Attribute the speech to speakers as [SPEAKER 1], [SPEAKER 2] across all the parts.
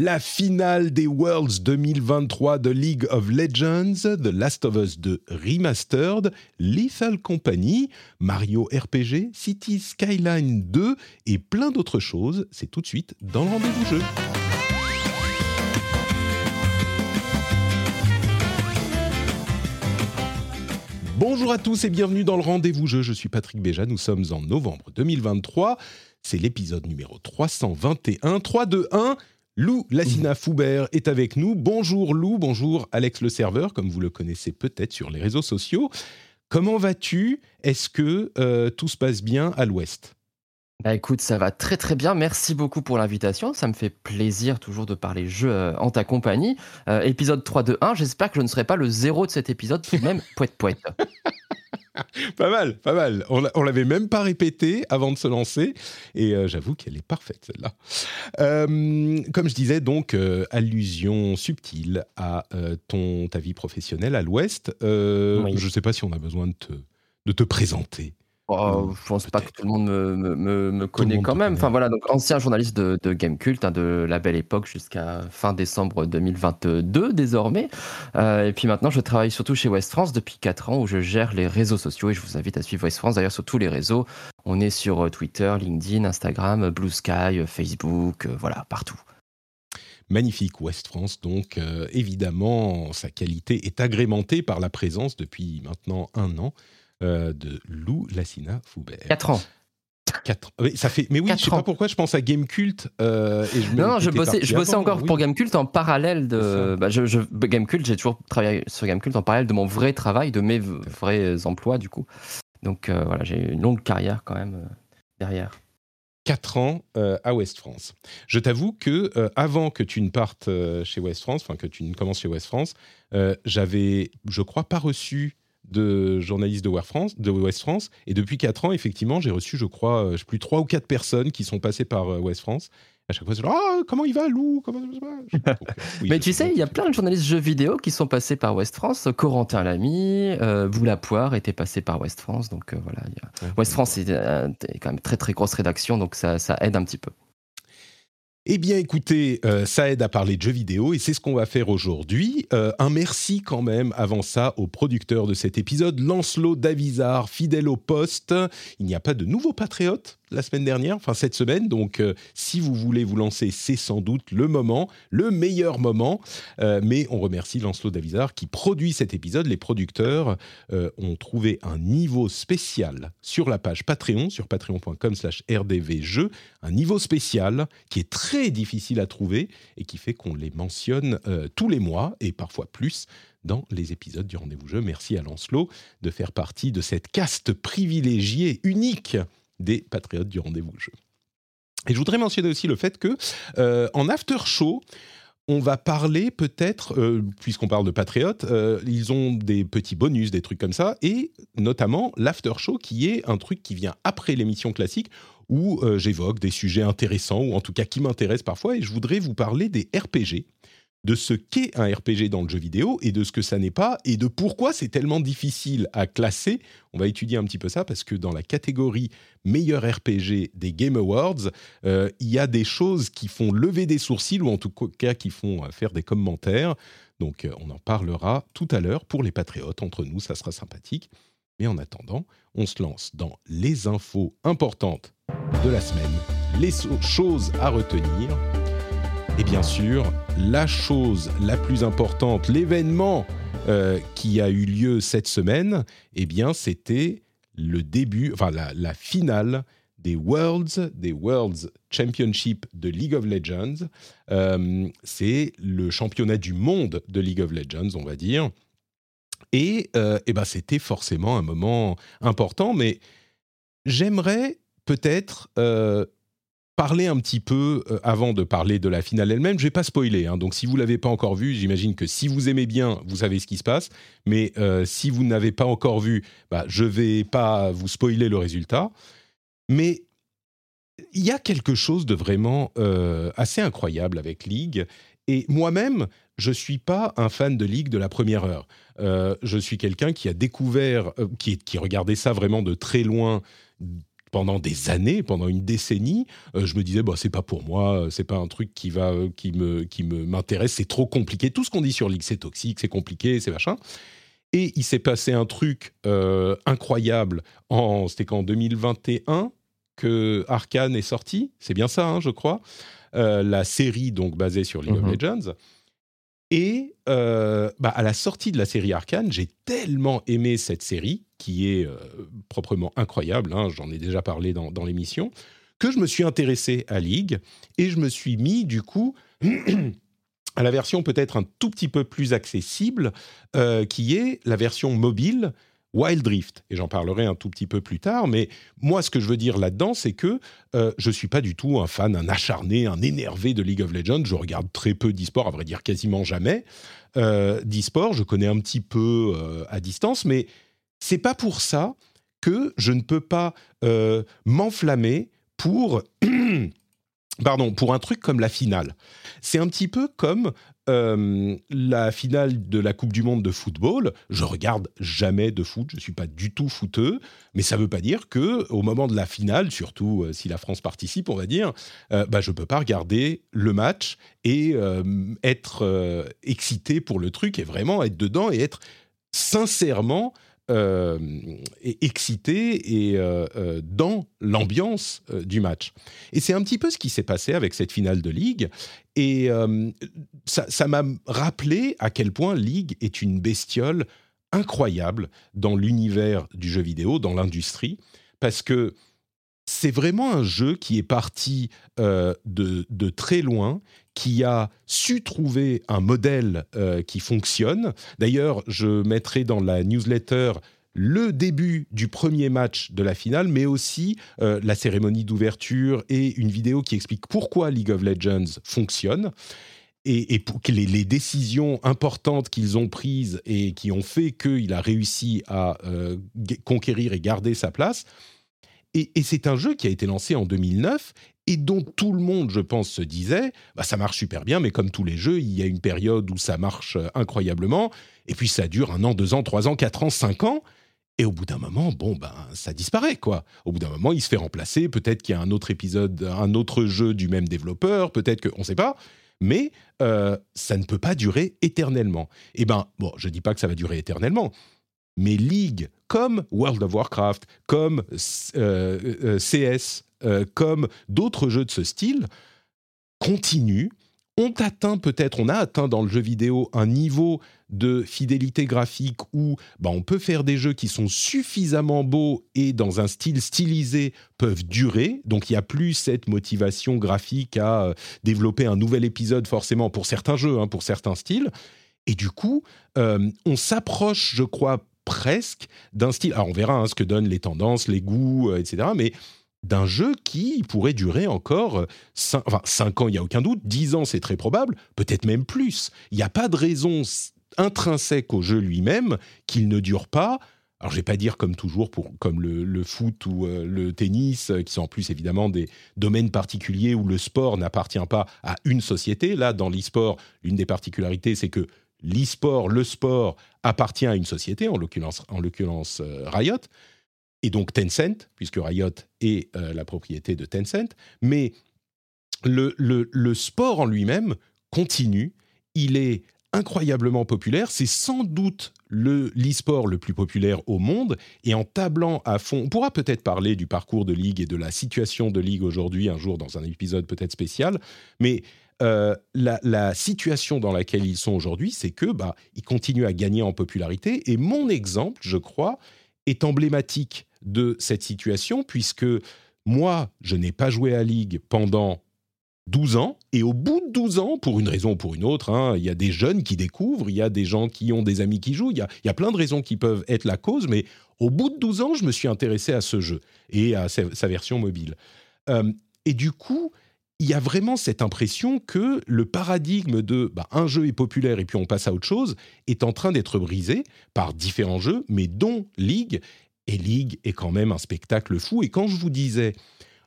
[SPEAKER 1] La finale des Worlds 2023 de League of Legends, The Last of Us 2 Remastered, Lethal Company, Mario RPG, City Skyline 2 et plein d'autres choses. C'est tout de suite dans le rendez-vous jeu. Bonjour à tous et bienvenue dans le rendez-vous jeu. Je suis Patrick Béja, nous sommes en novembre 2023. C'est l'épisode numéro 321. 3, 2, 1. Lou Lassina Foubert est avec nous. Bonjour Lou, bonjour Alex le serveur, comme vous le connaissez peut-être sur les réseaux sociaux. Comment vas-tu? Est-ce que euh, tout se passe bien à l'ouest?
[SPEAKER 2] Bah écoute, ça va très très bien. Merci beaucoup pour l'invitation. Ça me fait plaisir toujours de parler jeu euh, en ta compagnie. Euh, épisode 3 de 1. J'espère que je ne serai pas le zéro de cet épisode, même poète poète.
[SPEAKER 1] pas mal, pas mal. On, on l'avait même pas répété avant de se lancer, et euh, j'avoue qu'elle est parfaite celle-là. Euh, comme je disais, donc euh, allusion subtile à ton ta vie professionnelle à l'Ouest.
[SPEAKER 2] Oui.
[SPEAKER 1] Je ne sais pas si on a besoin de te de te présenter.
[SPEAKER 2] Oh, je pense pas que tout le monde me, me, connaît quand même.
[SPEAKER 1] connaît.
[SPEAKER 2] Enfin voilà, donc ancien journaliste de, de Game Cult, hein, de la belle époque jusqu'à fin décembre 2022 désormais. Euh, et puis maintenant, je travaille surtout chez West France depuis 4 ans où je gère les réseaux sociaux et je vous invite à suivre West France d'ailleurs sur tous les réseaux. On est sur euh, Twitter, LinkedIn, Instagram, Blue Sky, Facebook, euh, voilà, partout.
[SPEAKER 1] Magnifique Ouest France, donc euh, évidemment sa qualité est agrémentée par la présence depuis maintenant un an euh, de Lou Lassina Foubert.
[SPEAKER 2] 4 ans.
[SPEAKER 1] Quatre- oui, ça fait. Mais oui, je sais pas pourquoi je pense à Game Cult. euh, et je
[SPEAKER 2] Non, je bossais,
[SPEAKER 1] parti
[SPEAKER 2] je bossais
[SPEAKER 1] avant,
[SPEAKER 2] encore
[SPEAKER 1] oui.
[SPEAKER 2] pour Gamecult en parallèle de. Bah, je, je, Gamecult, j'ai toujours travaillé sur Gamecult en parallèle de mon vrai travail, de mes vrais emplois, du coup. Donc euh, voilà, j'ai une longue carrière quand même euh, derrière.
[SPEAKER 1] 4 ans euh, à West France. Je t'avoue que avant que tu ne partes chez West France, enfin que tu ne commences chez West France, j'avais, je crois, pas reçu de journaliste de West France, de West France. Et depuis 4 ans, effectivement, j'ai reçu, je crois, euh, je plus trois ou quatre personnes qui sont passées par euh, West France. À chaque fois, c'est genre, ah, comment il va, Lou? Comment Donc, euh, oui,
[SPEAKER 2] Mais tu
[SPEAKER 1] sais
[SPEAKER 2] il y a plein de journalistes jeux vidéo qui sont passés par West France. Corentin Lamy, euh, Boula Poire était passé par West France. Donc euh, voilà, il y a-
[SPEAKER 1] Ouais.
[SPEAKER 2] West France euh, quand même très très grosse rédaction, donc ça, ça aide un petit peu.
[SPEAKER 1] Eh bien, écoutez, euh, ça aide à parler de jeux vidéo et c'est ce qu'on va faire aujourd'hui. Euh, un merci quand même avant ça au producteur de cet épisode, Lancelot Davizard, fidèle au poste. Il n'y a pas de nouveaux patriotes? La semaine dernière, enfin cette semaine, donc euh, si vous voulez vous lancer, c'est sans doute le moment, le meilleur moment. Euh, mais on remercie Lancelot Davizard qui produit cet épisode. Les producteurs euh, ont trouvé un niveau spécial sur la page Patreon, sur patreon.com slash rdvjeux, un niveau spécial qui est très difficile à trouver et qui fait qu'on les mentionne tous les mois et parfois plus dans les épisodes du Rendez-vous Jeu. Merci à Lancelot de faire partie de cette caste privilégiée, unique des patriotes du Rendez-vous Jeu. Et je voudrais mentionner aussi le fait que euh, en after show, on va parler peut-être, euh, puisqu'on parle de patriotes, euh, ils ont des petits bonus, des trucs comme ça, et notamment l'after show qui est un truc qui vient après l'émission classique où j'évoque des sujets intéressants ou en tout cas qui m'intéressent parfois et je voudrais vous parler des RPG, de ce qu'est un RPG dans le jeu vidéo et de ce que ça n'est pas et de pourquoi c'est tellement difficile à classer. On va étudier un petit peu ça parce que dans la catégorie meilleur RPG des Game Awards, euh, il y a des choses qui font lever des sourcils ou en tout cas qui font euh, faire des commentaires. Donc euh, on en parlera tout à l'heure pour les patriotes entre nous, ça sera sympathique. Mais en attendant, on se lance dans les infos importantes de la semaine, les choses à retenir. Et bien sûr, la chose la plus importante, l'événement euh, qui a eu lieu cette semaine, eh bien, c'était le début, enfin la, finale des Worlds, des Worlds Championship de League of Legends. Euh, c'est le championnat du monde de League of Legends, on va dire. Et, euh, eh ben, c'était forcément un moment important, mais j'aimerais peut-être parler un petit peu euh, avant de parler de la finale elle-même. Je vais pas spoiler, hein. donc si vous l'avez pas encore vu, j'imagine que si vous aimez bien, vous savez ce qui se passe. Mais euh, si vous n'avez pas encore vu, bah, je vais pas vous spoiler le résultat. Mais il y a quelque chose de vraiment euh, assez incroyable avec League. Et moi-même, je suis pas un fan de League de la première heure. Je suis quelqu'un qui a découvert, qui regardait ça vraiment de très loin pendant des années, pendant une décennie, euh, je me disais bah c'est pas pour moi, c'est pas un truc qui va euh, qui me qui me m'intéresse, c'est trop compliqué. Tout ce qu'on dit sur League, c'est toxique, c'est compliqué, c'est machin. Et il s'est passé un truc euh, incroyable en c'était qu'en 2021 que Arkane est sorti, c'est bien ça, hein, je crois, Euh, la série donc basée sur League
[SPEAKER 2] Mhm.
[SPEAKER 1] of Legends. Et euh, bah, à la sortie de la série Arkane, j'ai tellement aimé cette série, qui est euh, proprement incroyable, hein, j'en ai déjà parlé dans, dans l'émission, que je me suis intéressé à League et je me suis mis du coup à la version peut-être un tout petit peu plus accessible, euh, qui est la version mobile Wild Rift. Et j'en parlerai un tout petit peu plus tard, mais moi ce que je veux dire là-dedans, c'est que euh, je suis pas du tout un fan, un acharné, un énervé de League of Legends. Je regarde très peu d'e-sport, à vrai dire quasiment jamais euh, d'e-sport. Je connais un petit peu euh, à distance, mais c'est pas pour ça que je ne peux pas euh, m'enflammer pour pardon pour un truc comme la finale. C'est un petit peu comme euh, la finale de la Coupe du Monde de football. Je regarde jamais de foot, je suis pas du tout footeux, mais ça veut pas dire que au moment de la finale, surtout euh, si la France participe, on va dire, euh, bah je peux pas regarder le match et euh, être excité pour le truc et vraiment être dedans et être sincèrement euh, excité et euh, euh, dans l'ambiance du match. Et c'est un petit peu ce qui s'est passé avec cette finale de Ligue. Et ça m'a rappelé à quel point League est une bestiole incroyable dans l'univers du jeu vidéo, dans l'industrie, parce que c'est vraiment un jeu qui est parti euh, de, très loin, qui a su trouver un modèle euh, qui fonctionne. D'ailleurs, je mettrai dans la newsletter le début du premier match de la finale, mais aussi euh, la cérémonie d'ouverture et une vidéo qui explique pourquoi League of Legends fonctionne et, les, les décisions importantes qu'ils ont prises et qui ont fait qu'il a réussi à conquérir et garder sa place. Et, et c'est un jeu qui a été lancé en 2009 et dont tout le monde, je pense, se disait, bah, ça marche super bien, mais comme tous les jeux, il y a une période où ça marche euh, incroyablement, et puis ça dure un an, deux ans, trois ans, quatre ans, cinq ans, et au bout d'un moment, bon, ben, ça disparaît, quoi. Au bout d'un moment, il se fait remplacer, peut-être qu'il y a un autre épisode, un autre jeu du même développeur, peut-être que, on ne sait pas, mais euh, ça ne peut pas durer éternellement. Eh ben, bon, je dis pas que ça va durer éternellement, mais League, comme World of Warcraft, comme euh, euh, CS, euh, comme d'autres jeux de ce style, continuent, ont atteint peut-être, on a atteint dans le jeu vidéo un niveau de fidélité graphique où bah, on peut faire des jeux qui sont suffisamment beaux et dans un style stylisé peuvent durer. Donc il n'y a plus cette motivation graphique à développer un nouvel épisode forcément pour certains jeux, hein, pour certains styles. Et du coup, on s'approche, je crois, presque d'un style. Alors on verra hein, ce que donnent les tendances, les goûts, euh, etc. Mais d'un jeu qui pourrait durer encore 5, enfin, cinq ans, il n'y a aucun doute, 10 ans, c'est très probable, peut-être même plus. Il n'y a pas de raison intrinsèque au jeu lui-même qu'il ne dure pas. Alors, je vais pas dire comme toujours, pour, comme le, foot ou euh, le tennis, euh, qui sont en plus évidemment des domaines particuliers où le sport n'appartient pas à une société. Là, dans l'e-sport, l'une des particularités, c'est que l'e-sport, le sport, appartient à une société, en l'occurrence, en l'occurrence euh, Riot. Et donc Tencent, puisque Riot est euh, la propriété de Tencent. Mais le, le- le sport en lui-même continue, il est incroyablement populaire, c'est sans doute le l'e-sport le plus populaire au monde, et en tablant à fond, on pourra peut-être parler du parcours de Ligue et de la situation de Ligue aujourd'hui, un jour dans un épisode peut-être spécial, mais euh, la, situation dans laquelle ils sont aujourd'hui, c'est que bah, ils continuent à gagner en popularité, et mon exemple, je crois, est emblématique de cette situation, puisque moi, je n'ai pas joué à Ligue pendant 12 ans, et au bout de 12 ans, pour une raison ou pour une autre, hein, il y a des jeunes qui découvrent, il y a des gens qui ont des amis qui jouent, il y a, plein de raisons qui peuvent être la cause, mais au bout de 12 ans, je me suis intéressé à ce jeu et à sa, sa version mobile. Euh, Et du coup, il y a vraiment cette impression que le paradigme de bah, un jeu est populaire et puis on passe à autre chose est en train d'être brisé par différents jeux, mais dont League. Et League est quand même un spectacle fou. Et quand je vous disais,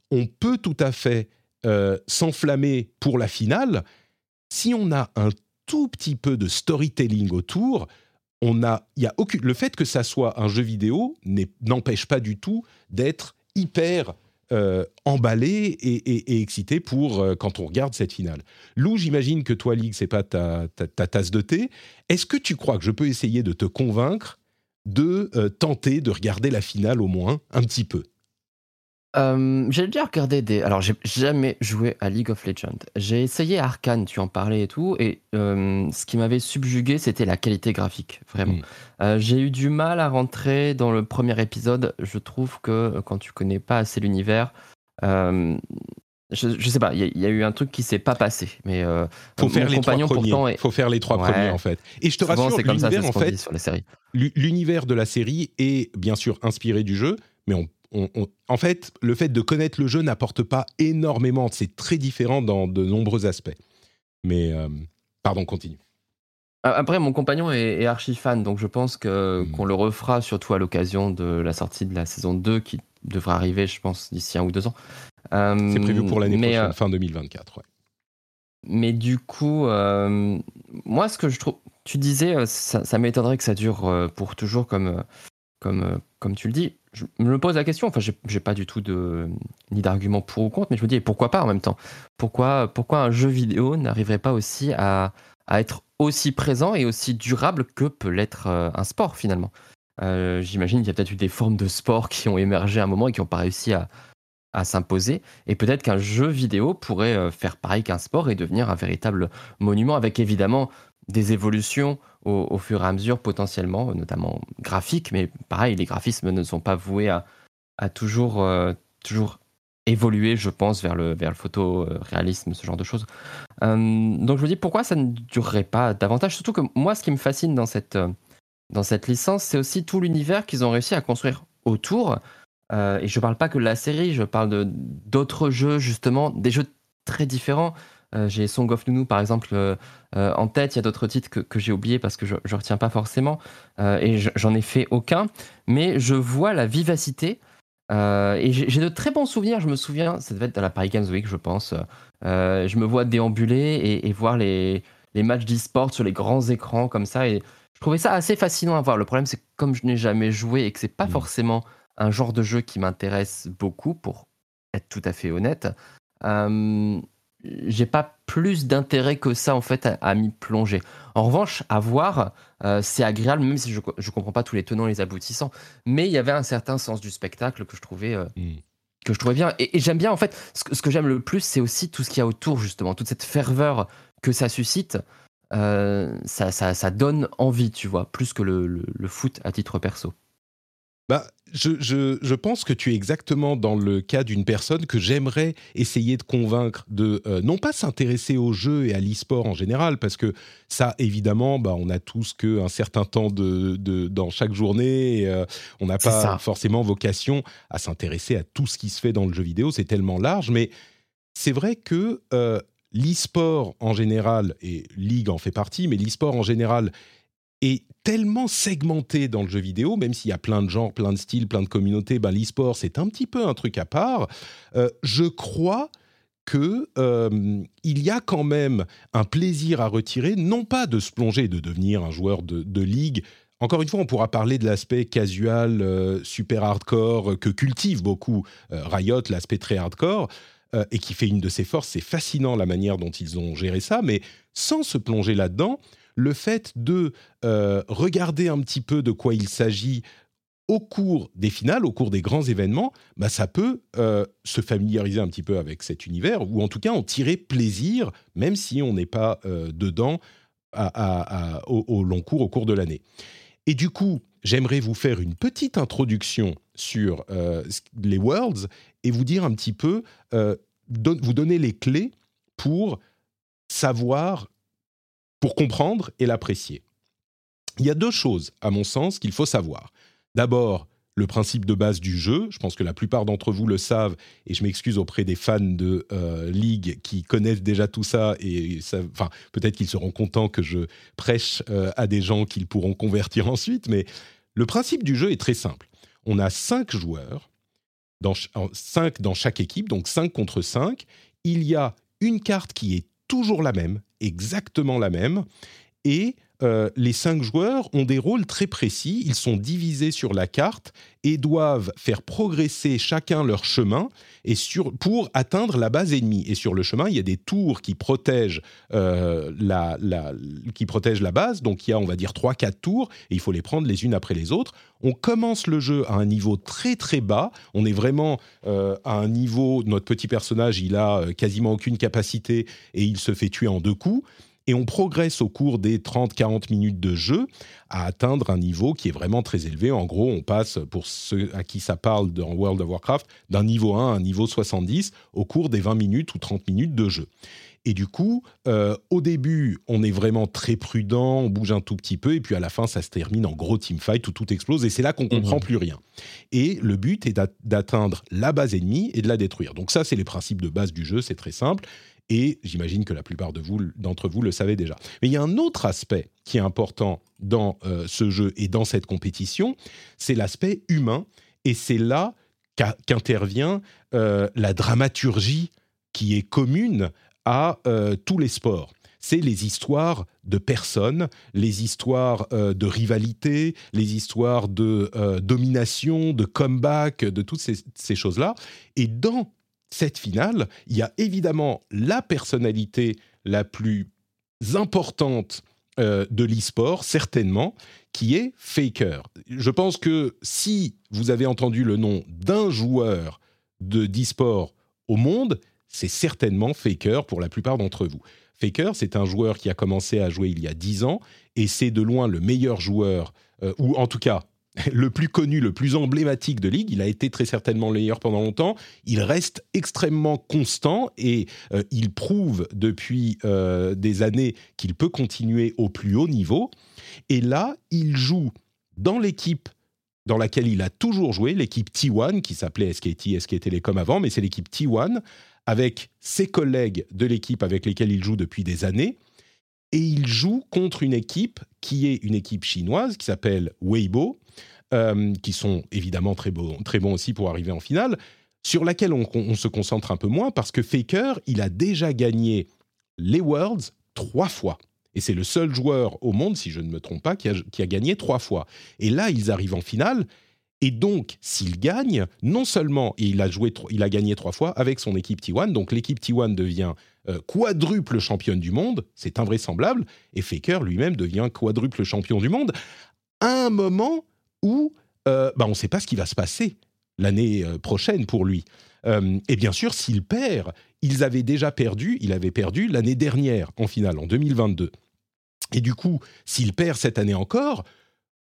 [SPEAKER 1] on peut tout à fait euh, s'enflammer pour la finale, si on a un tout petit peu de storytelling autour, on a, y a le fait que ça soit un jeu vidéo n'empêche pas du tout d'être hyper euh, emballé et, excité pour euh, quand on regarde cette finale. Lou, j'imagine que toi, Ligue, c'est pas ta, tasse de thé. Est-ce que tu crois que je peux essayer de te convaincre de euh, tenter de regarder la finale au moins un petit peu?
[SPEAKER 2] Euh, j'ai déjà regardé des. Alors, j'ai jamais joué à League of Legends. J'ai essayé Arkane, tu en parlais et tout, et euh, ce qui m'avait subjugué, c'était la qualité graphique, vraiment. Hmm. Euh, j'ai eu du mal à rentrer dans le premier épisode. Je trouve que quand tu connais pas assez l'univers, je, je, sais pas, il y, a eu un truc qui s'est pas passé. Mais
[SPEAKER 1] faut faire les trois premiers. Faut faire les trois premiers en fait. Et je te rassure, l'univers en fait, l'univers de la série est bien sûr inspiré du jeu, mais on en fait, le fait de connaître le jeu n'apporte pas énormément. C'est très différent dans de nombreux aspects. Mais, euh, pardon, continue.
[SPEAKER 2] Après, mon compagnon est, archi fan, donc je pense que, hmm. qu'on le refera, surtout à l'occasion de la sortie de la saison 2, qui devrait arriver, je pense, d'ici un ou deux ans.
[SPEAKER 1] C'est prévu pour l'année prochaine, euh, fin 2024.
[SPEAKER 2] Mais du coup, euh, moi, ce que je trouve. Tu disais, ça, ça m'étonnerait que ça dure pour toujours, comme, comme, comme tu le dis je me pose la question, enfin, j'ai pas du tout ni d'argument pour ou contre, mais je me dis, pourquoi pas en même temps? Pourquoi, un jeu vidéo n'arriverait pas aussi à, être aussi présent et aussi durable que peut l'être euh, un sport finalement? Euh, J'imagine qu'il y a peut-être eu des formes de sport qui ont émergé à un moment et qui n'ont pas réussi à, s'imposer. Et peut-être qu'un jeu vidéo pourrait euh, faire pareil qu'un sport et devenir un véritable monument avec évidemment des évolutions au, fur et à mesure potentiellement, notamment graphiques, mais pareil, les graphismes ne sont pas voués à, toujours, euh, toujours évoluer, je pense, vers le, vers le photoréalisme, ce genre de choses. Euh, donc je me dis pourquoi ça ne durerait pas davantage, surtout que moi, ce qui me fascine dans cette, euh, dans cette licence, c'est aussi tout l'univers qu'ils ont réussi à construire autour. et je ne parle pas que de la série, je parle d'autres jeux, justement, des jeux très différents. Euh, j'ai Song of Nunu, par exemple, euh, euh, en tête. Il y a d'autres titres que, j'ai oubliés parce que je ne retiens pas forcément. et j'en ai fait aucun. Mais je vois la vivacité. et j'ai de très bons souvenirs. Je me souviens, ça devait être à la Paris Games Week, je pense. je me vois déambuler et, voir les, les matchs d'e-sport sur les grands écrans comme ça. Et je trouvais ça assez fascinant à voir. Le problème, c'est que comme je n'ai jamais joué et que c'est pas mmh. forcément un genre de jeu qui m'intéresse beaucoup, pour être tout à fait honnête, j'ai pas plus d'intérêt que ça en fait à, m'y plonger. En revanche, à voir, euh, c'est agréable, même si je, je comprends pas tous les tenants et les aboutissants. Mais il y avait un certain sens du spectacle que je trouvais, euh, mm. que je trouvais bien. Et, j'aime bien en fait, ce, que j'aime le plus, c'est aussi tout ce qu'il y a autour justement, toute cette ferveur que ça suscite. Euh, ça, ça, ça, donne envie, tu vois, plus que le, le foot à titre perso.
[SPEAKER 1] Bah, je, pense que tu es exactement dans le cas d'une personne que j'aimerais essayer de convaincre de euh, non pas s'intéresser au jeu et à l'e-sport en général, parce que ça, évidemment, bah, on a tous qu'un certain temps de, dans chaque journée, et, euh, on n'a pas forcément vocation à s'intéresser à tout ce qui se fait dans le jeu vidéo, c'est tellement large, mais c'est vrai que euh, l'e-sport en général, et League en fait partie, mais l'e-sport en général est tellement segmenté dans le jeu vidéo, même s'il y a plein de genres, plein de styles, plein de communautés, ben, l'e-sport, c'est un petit peu un truc à part. Euh, je crois qu'il euh, y a quand même un plaisir à retirer, non pas de se plonger, de devenir un joueur de, ligue. Encore une fois, on pourra parler de l'aspect casual, euh, super hardcore, que cultive beaucoup Riot, l'aspect très hardcore, et qui fait une de ses forces. C'est fascinant la manière dont ils ont géré ça, mais sans se plonger là-dedans, le fait de euh, regarder un petit peu de quoi il s'agit au cours des finales, au cours des grands événements, bah, ça peut euh, se familiariser un petit peu avec cet univers, ou en tout cas en tirer plaisir, même si on n'est pas euh, dedans au, long cours, au cours de l'année. Et du coup, j'aimerais vous faire une petite introduction sur les Worlds et vous dire un petit peu, vous donner les clés pour savoir pour comprendre et l'apprécier. Il y a deux choses, à mon sens, qu'il faut savoir. D'abord, le principe de base du jeu. Je pense que la plupart d'entre vous le savent, et je m'excuse auprès des fans de euh, League qui connaissent déjà tout ça, et enfin, peut-être qu'ils seront contents que je prêche euh, à des gens qu'ils pourront convertir ensuite, mais le principe du jeu est très simple. On a cinq joueurs, dans, cinq dans chaque équipe, donc cinq contre cinq. Il y a une carte qui est toujours la même, exactement la même, et euh, les cinq joueurs ont des rôles très précis. Ils sont divisés sur la carte et doivent faire progresser chacun leur chemin et pour atteindre la base ennemie. Et sur le chemin, il y a des tours qui protègent, euh, la, qui protègent la base. Donc il y a, on va dire, trois, quatre tours et il faut les prendre les unes après les autres. On commence le jeu à un niveau très très bas. On est vraiment euh, à un niveau. Notre petit personnage, il a quasiment aucune capacité et il se fait tuer en deux coups et on progresse au cours des 30-40 minutes de jeu à atteindre un niveau qui est vraiment très élevé. En gros, on passe, pour ceux à qui ça parle dans World of Warcraft, d'un niveau 1 à un niveau 70 au cours des 20 minutes ou 30 minutes de jeu. Et du coup, euh, au début, on est vraiment très prudent, on bouge un tout petit peu, et puis à la fin, ça se termine en gros teamfight où tout explose, et c'est là qu'on comprend mhm. plus rien. Et le but est d'atteindre la base ennemie et de la détruire. Donc ça, c'est les principes de base du jeu, c'est très simple et j'imagine que la plupart d'entre vous, vous, le savez déjà. Mais il y a un autre aspect qui est important dans euh, ce jeu et dans cette compétition, c'est l'aspect humain, et c'est là qu'intervient euh, la dramaturgie qui est commune à euh, tous les sports c'est les histoires de personnes, les histoires de rivalité, les histoires de domination, de comeback, de toutes ces, ces choses-là. Et dans cette finale, il y a évidemment la personnalité la plus importante euh, de l'e-sport, certainement, qui est Faker. Je pense que si vous avez entendu le nom d'un joueur de d'e-sport au monde, c'est certainement Faker pour la plupart d'entre vous. Faker, c'est un joueur qui a commencé à jouer il y a 10 ans et c'est de loin le meilleur joueur, euh, ou en tout cas le plus connu, le plus emblématique de ligue. Il a été très certainement le meilleur pendant longtemps. Il reste extrêmement constant et euh, il prouve depuis euh, des années qu'il peut continuer au plus haut niveau. Et là, il joue dans l'équipe dans laquelle il a toujours joué, l'équipe T1, qui s'appelait SKT, SK Telecom avant, mais c'est l'équipe T1, avec ses collègues de l'équipe avec lesquels il joue depuis des années et il joue contre une équipe qui est une équipe chinoise qui s'appelle Weibo, euh, qui sont évidemment très bons, aussi pour arriver en finale, sur laquelle on, se concentre un peu moins parce que Faker, il a déjà gagné les Worlds trois fois. Et c'est le seul joueur au monde, si je ne me trompe pas, qui a, qui a gagné trois fois. Et là, ils arrivent en finale. Et donc, s'il gagne, non seulement il a, joué, il a gagné trois fois avec son équipe T1, donc l'équipe T1 devient euh, quadruple championne du monde, c'est invraisemblable, et Faker lui-même devient quadruple champion du monde, à un moment où euh, bah, on ne sait pas ce qui va se passer l'année euh, prochaine pour lui. et bien sûr, s'il perd, ils avaient déjà perdu, il avait perdu l'année dernière en finale, en 2022. Et du coup, s'il perd cette année encore,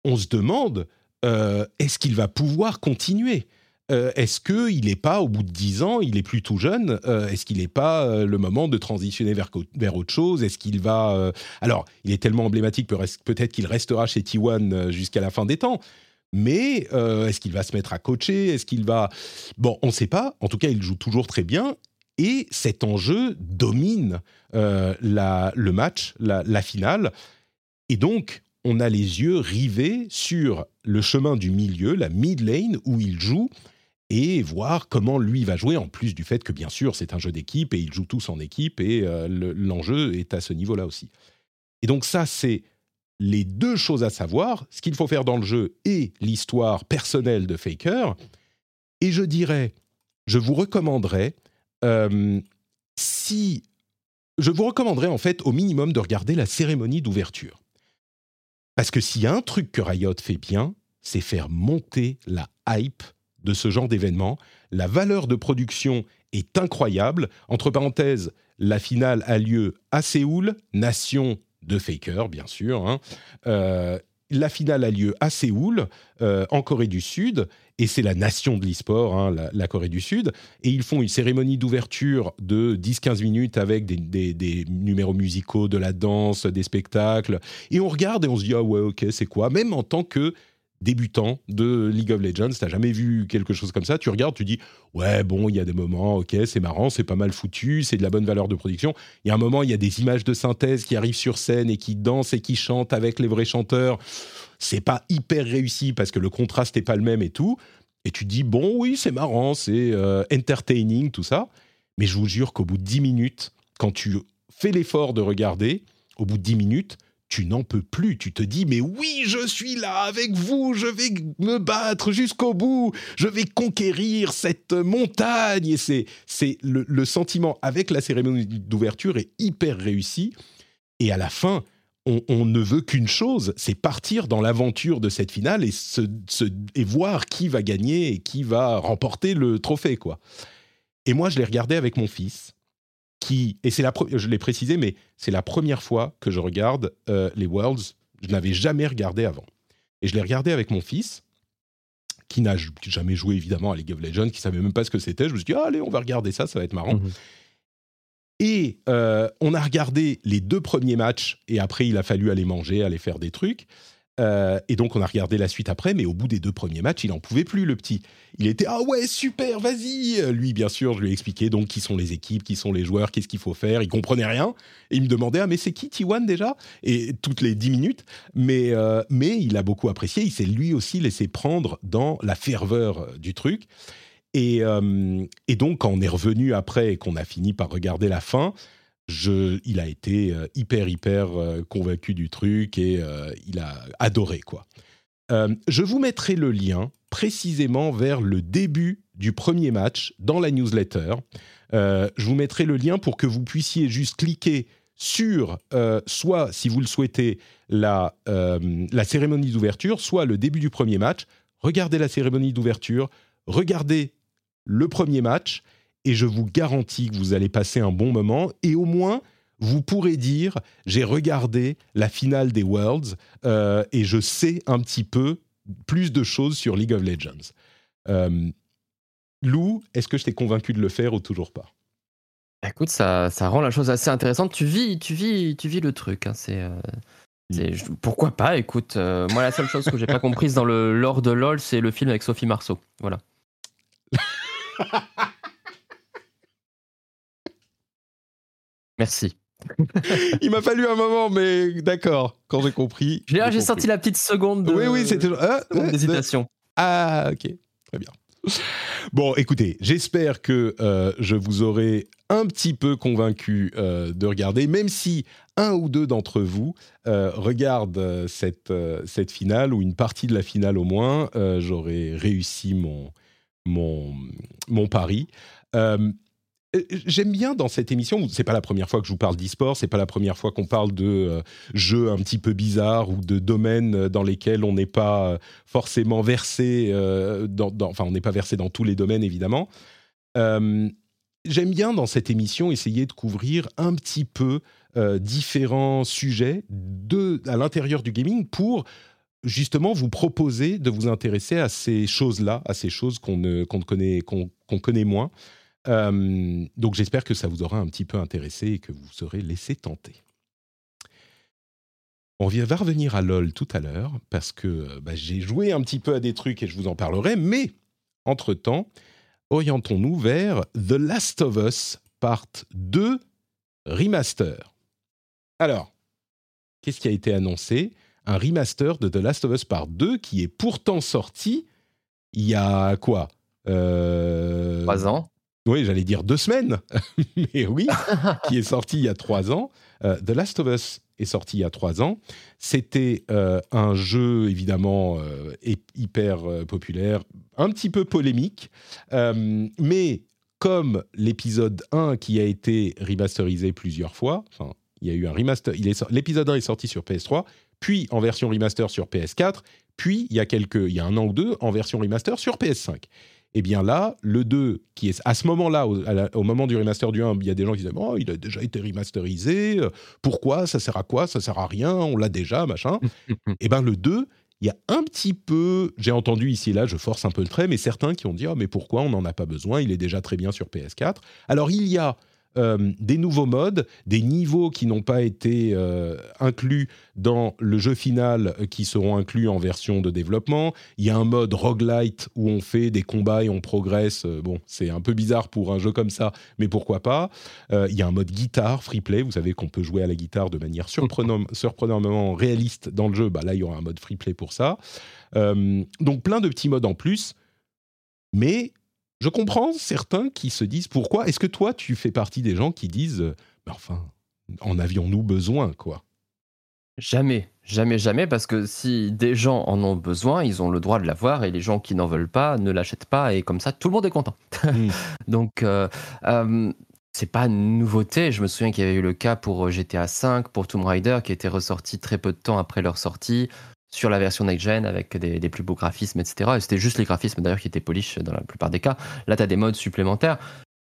[SPEAKER 1] on se demande, est-ce qu'il va pouvoir continuer? Euh, est-ce qu'il n'est pas, au bout de 10 ans, il est plus tout jeune? Euh, Est-ce qu'il n'est pas euh, le moment de transitionner vers, vers autre chose? Est-ce qu'il va... Alors, il est tellement emblématique, peut-être qu'il restera chez T1 jusqu'à la fin des temps. Mais est-ce qu'il va se mettre à coacher? Est-ce qu'il va... Bon, on ne sait pas. En tout cas, il joue toujours très bien. Et cet enjeu domine la, le match, la, la finale. Et donc, on a les yeux rivés sur le chemin du milieu, la mid lane, où il joue et voir comment lui va jouer, en plus du fait que bien sûr c'est un jeu d'équipe et ils jouent tous en équipe et euh, l'enjeu est à ce niveau-là aussi. Et donc ça c'est les deux choses à savoir, ce qu'il faut faire dans le jeu et l'histoire personnelle de Faker. Et je dirais, je vous recommanderais, euh, si... Je vous recommanderais en fait au minimum de regarder la cérémonie d'ouverture. Parce que s'il y a un truc que Riot fait bien, c'est faire monter la hype de ce genre d'événement. La valeur de production est incroyable. Entre parenthèses, la finale a lieu à Séoul, nation de Faker, bien sûr. Hein. Euh, la finale a lieu à Séoul, euh, en Corée du Sud, et c'est la nation de l'e-sport, hein, la, Corée du Sud. Et ils font une cérémonie d'ouverture de 10-15 minutes avec des, des, numéros musicaux, de la danse, des spectacles. Et on regarde et on se dit, ah ouais, ok, c'est quoi? Même en tant que débutant de League of Legends, t'as jamais vu quelque chose comme ça, tu regardes, tu dis ouais bon, il y a des moments, ok, c'est marrant, c'est pas mal foutu, c'est de la bonne valeur de production. Il y a un moment, il y a des images de synthèse qui arrivent sur scène et qui dansent et qui chantent avec les vrais chanteurs. C'est pas hyper réussi parce que le contraste n'est pas le même et tout. Et tu dis bon, oui, c'est marrant, c'est euh, entertaining, tout ça. Mais je vous jure qu'au bout de 10 minutes, quand tu fais l'effort de regarder, au bout de 10 minutes, tu n'en peux plus. Tu te dis, mais oui, je suis là avec vous, je vais me battre jusqu'au bout, je vais conquérir cette montagne. Et c'est, c'est le, sentiment avec la cérémonie d'ouverture est hyper réussi. Et à la fin, on, ne veut qu'une chose, c'est partir dans l'aventure de cette finale et, se, et voir qui va gagner et qui va remporter le trophée, quoi. Et moi, je l'ai regardé avec mon fils qui, et c'est la, je l'ai précisé, mais c'est la première fois que je regarde euh, les Worlds. Je n'avais jamais regardé avant. Et je l'ai regardé avec mon fils, qui n'a jamais joué évidemment à League of Legends, qui savait même pas ce que c'était. Je me suis dit, allez, on va regarder ça, ça va être marrant. Mhm. Et euh, on a regardé les deux premiers matchs, et après il a fallu aller manger, aller faire des trucs. Euh, et donc on a regardé la suite après, mais au bout des deux premiers matchs, il en pouvait plus, le petit. Il était ah ouais super, vas-y. Lui, bien sûr, je lui ai expliqué donc qui sont les équipes, qui sont les joueurs, qu'est-ce qu'il faut faire. Il comprenait rien et il me demandait ah mais c'est qui T1 déjà? Et toutes les dix minutes, mais euh, mais il a beaucoup apprécié. Il s'est lui aussi laissé prendre dans la ferveur du truc. Et, euh, et donc quand on est revenu après et qu'on a fini par regarder la fin, il a été euh, hyper, hyper euh, convaincu du truc et euh, il a adoré, quoi. je vous mettrai le lien précisément vers le début du premier match dans la newsletter. je vous mettrai le lien pour que vous puissiez juste cliquer sur, soit, si vous le souhaitez, la, la cérémonie d'ouverture, soit le début du premier match. Regardez la cérémonie d'ouverture, regardez le premier match, et je vous garantis que vous allez passer un bon moment et au moins vous pourrez dire j'ai regardé la finale des Worlds euh, et je sais un petit peu plus de choses sur League of Legends. Euh, Lou, est-ce que je t'ai convaincu de le faire ou toujours pas?
[SPEAKER 2] Écoute, ça, ça rend la chose assez intéressante. Tu vis, tu vis, tu vis le truc. Hein. C'est, euh, pourquoi pas? Écoute, moi la seule chose que j'ai pas comprise dans le lore de LoL, c'est le film avec Sophie Marceau. Voilà. Merci.
[SPEAKER 1] Il m'a fallu un moment, mais d'accord, quand j'ai compris.
[SPEAKER 2] J'ai senti la petite seconde de,
[SPEAKER 1] oui, oui, c'était ah,
[SPEAKER 2] d'hésitation.
[SPEAKER 1] Ah, ok, très bien. Bon, écoutez, j'espère que euh, je vous aurai un petit peu convaincu euh, de regarder, même si un ou deux d'entre vous euh, regardent cette, cette finale, ou une partie de la finale au moins, j'aurai réussi mon, mon, mon pari. Euh, j'aime bien dans cette émission, c'est pas la première fois que je vous parle d'e-sport, c'est pas la première fois qu'on parle de euh, jeux un petit peu bizarres ou de domaines dans lesquels on n'est pas euh, forcément versé, enfin on n'est pas versé dans tous les domaines évidemment. J'aime bien dans cette émission essayer de couvrir un petit peu différents sujets à l'intérieur du gaming pour justement vous proposer de vous intéresser à ces choses-là, à ces choses qu'on connaît, qu'on connaît moins. Euh, donc j'espère que ça vous aura un petit peu intéressé et que vous serez laissé tenter. On va revenir à LoL tout à l'heure parce que euh, bah, j'ai joué un petit peu à des trucs et je vous en parlerai, mais entre-temps, orientons-nous vers The Last of Us Part 2 Remaster. Alors, qu'est-ce qui a été annoncé? Un remaster de The Last of Us Part 2 qui est pourtant sorti il y a quoi?
[SPEAKER 2] Euh... Trois ans
[SPEAKER 1] oui, j'allais dire deux semaines, mais oui, qui est sorti il y a trois ans. Euh, The Last of Us est sorti il y a trois ans. C'était euh, un jeu évidemment euh, hyper populaire, un petit peu polémique, mais comme l'épisode 1 qui a été remasterisé plusieurs fois, enfin, il y a eu un remaster, l'épisode 1 est sorti sur PS3, puis en version remaster sur PS4, puis il y a quelques, il y a un an ou deux en version remaster sur PS5. Et eh bien là, le 2, qui est à ce moment-là, au, moment du remaster du 1, il y a des gens qui disaient oh, il a déjà été remasterisé, euh, pourquoi Ça sert à quoi Ça sert à rien, on l'a déjà, machin. et eh bien le 2, il y a un petit peu, j'ai entendu ici et là, je force un peu le trait, mais certains qui ont dit oh, mais pourquoi on n'en a pas besoin Il est déjà très bien sur PS4. Alors il y a euh, des nouveaux modes, des niveaux qui n'ont pas été euh, inclus dans le jeu final, euh, qui seront inclus en version de développement. Il y a un mode roguelite où on fait des combats et on progresse. Bon, c'est un peu bizarre pour un jeu comme ça, mais pourquoi pas. il y a un mode guitare, free play. Vous savez qu'on peut jouer à la guitare de manière surprenamment réaliste dans le jeu. Bah là, il y aura un mode free play pour ça. donc plein de petits modes en plus. Mais je comprends certains qui se disent pourquoi. Est-ce que toi, tu fais partie des gens qui disent, euh, bah, enfin, en avions-nous besoin, quoi?
[SPEAKER 2] Jamais, jamais, jamais, parce que si des gens en ont besoin, ils ont le droit de l'avoir, et les gens qui n'en veulent pas ne l'achètent pas, et comme ça, tout le monde est content. Hmm. Donc, euh, euh, c'est pas une nouveauté. Je me souviens qu'il y avait eu le cas pour GTA V, pour Tomb Raider, qui était ressorti très peu de temps après leur sortie sur la version next-gen avec des, plus beaux graphismes, etc. Et c'était juste les graphismes d'ailleurs qui étaient polish dans la plupart des cas. Là, tu as des modes supplémentaires.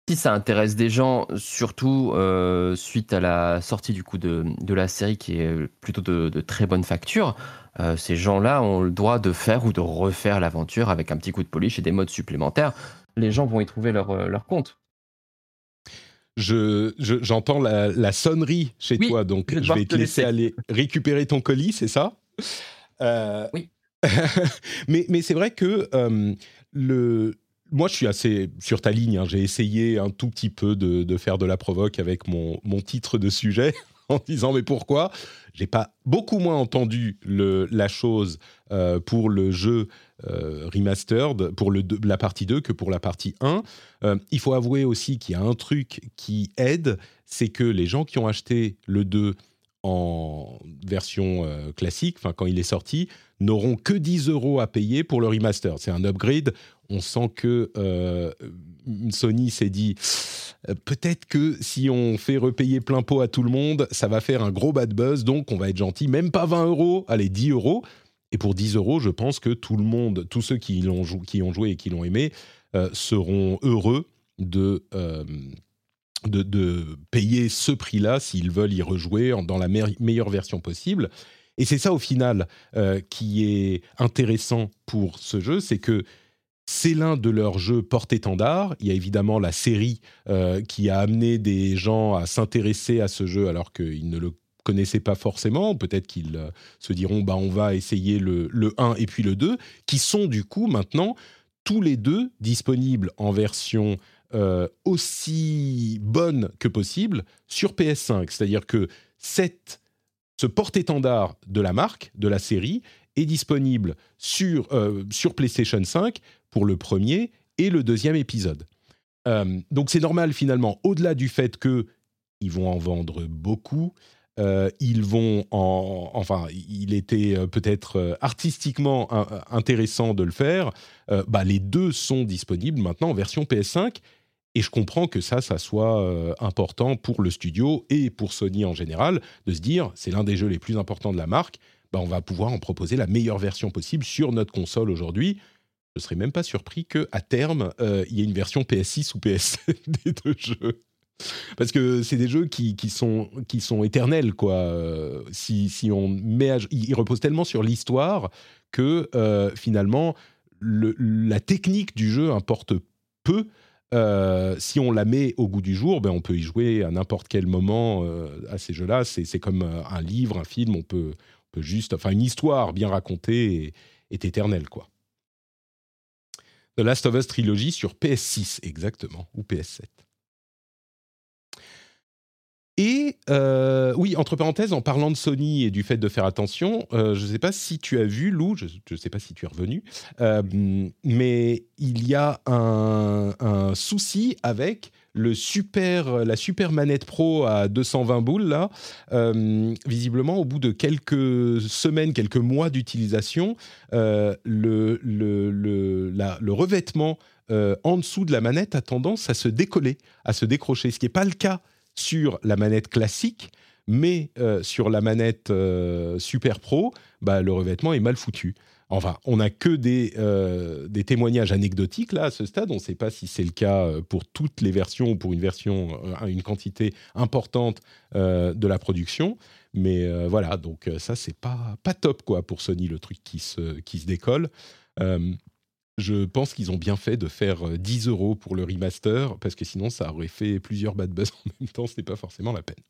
[SPEAKER 2] Si ça intéresse des gens, surtout euh, suite à la sortie du coup de, la série qui est plutôt de, très bonne facture, euh, ces gens-là ont le droit de faire ou de refaire l'aventure avec un petit coup de polish et des modes supplémentaires. Les gens vont y trouver leur, euh, leur compte.
[SPEAKER 1] Je, j'entends la, sonnerie chez toi, donc je vais, te laisser aller récupérer ton colis, c'est ça?
[SPEAKER 2] Euh, oui.
[SPEAKER 1] mais mais c'est vrai que euh, le, moi, je suis assez sur ta ligne. Hein. J'ai essayé un tout petit peu de, de, faire de la provoque avec mon, mon titre de sujet en disant mais pourquoi? J'ai pas beaucoup moins entendu le, la chose euh, pour le jeu remastered, pour le, la partie 2 que pour la partie 1. il faut avouer aussi qu'il y a un truc qui aide, c'est que les gens qui ont acheté le 2 en version euh, classique, enfin quand il est sorti, n'auront que 10 euros à payer pour le remaster. C'est un upgrade. On sent que euh, Sony s'est dit euh, peut-être que si on fait repayer plein pot à tout le monde, ça va faire un gros bad buzz. Donc on va être gentil, même pas 20 euros, allez 10 euros. Et pour 10 euros, je pense que tout le monde, tous ceux qui, l'ont qui ont joué et qui l'ont aimé, seront heureux de de, payer ce prix-là s'ils veulent y rejouer dans la meilleure version possible. Et c'est ça au final euh, qui est intéressant pour ce jeu, c'est que c'est l'un de leurs jeux porte-étendard. Il y a évidemment la série euh, qui a amené des gens à s'intéresser à ce jeu alors qu'ils ne le connaissaient pas forcément. Peut-être qu'ils euh, se diront bah, on va essayer le, le 1 et puis le 2, qui sont du coup maintenant tous les deux disponibles en version euh, aussi bonne que possible sur PS5. C'est-à-dire que cette, ce porte-étendard de la marque, de la série, est disponible sur, euh, sur PlayStation 5 pour le premier et le deuxième épisode. Euh, donc c'est normal finalement, au-delà du fait qu'ils vont en vendre beaucoup, ils vont en, enfin, il était peut-être artistiquement intéressant de le faire. bah, les deux sont disponibles maintenant en version PS5 et je comprends que ça, ça soit euh, important pour le studio et pour Sony en général, de se dire, c'est l'un des jeux les plus importants de la marque, bah, on va pouvoir en proposer la meilleure version possible sur notre console aujourd'hui. Je ne serais même pas surpris qu'à terme, euh, il y ait une version PS6 ou PS7 des deux jeux. Parce que c'est des jeux qui, qui, sont, qui sont éternels, quoi. Euh, si, si, on met Ils reposent tellement sur l'histoire que finalement, le, la technique du jeu importe peu euh, si on la met au goût du jour, ben on peut y jouer à n'importe quel moment euh, à ces jeux-là. C'est comme euh, un livre, un film, on peut, peut juste, enfin une histoire bien racontée est, éternelle quoi. The Last of Us trilogie sur PS6 exactement ou PS7. Et euh, oui, entre parenthèses, en parlant de Sony et du fait de faire attention, euh, je ne sais pas si tu as vu, Lou, je ne sais pas si tu es revenu, euh, mais il y a un, souci avec le super, la super manette pro à 220 boules, là. visiblement, au bout de quelques semaines, quelques mois d'utilisation, le, revêtement en dessous de la manette a tendance à se décoller, à se décrocher, ce qui n'est pas le cas sur la manette classique, mais euh, sur la manette euh, Super Pro, bah, le revêtement est mal foutu. Enfin, on n'a que des, euh, des, témoignages anecdotiques là à ce stade. On ne sait pas si c'est le cas pour toutes les versions ou pour une version, une quantité importante de la production. Mais voilà, donc ça c'est pas pas top quoi pour Sony le truc qui se qui se décolle. Je pense qu'ils ont bien fait de faire euh, 10 euros pour le remaster, parce que sinon ça aurait fait plusieurs bad buzz en même temps, ce n'est pas forcément la peine.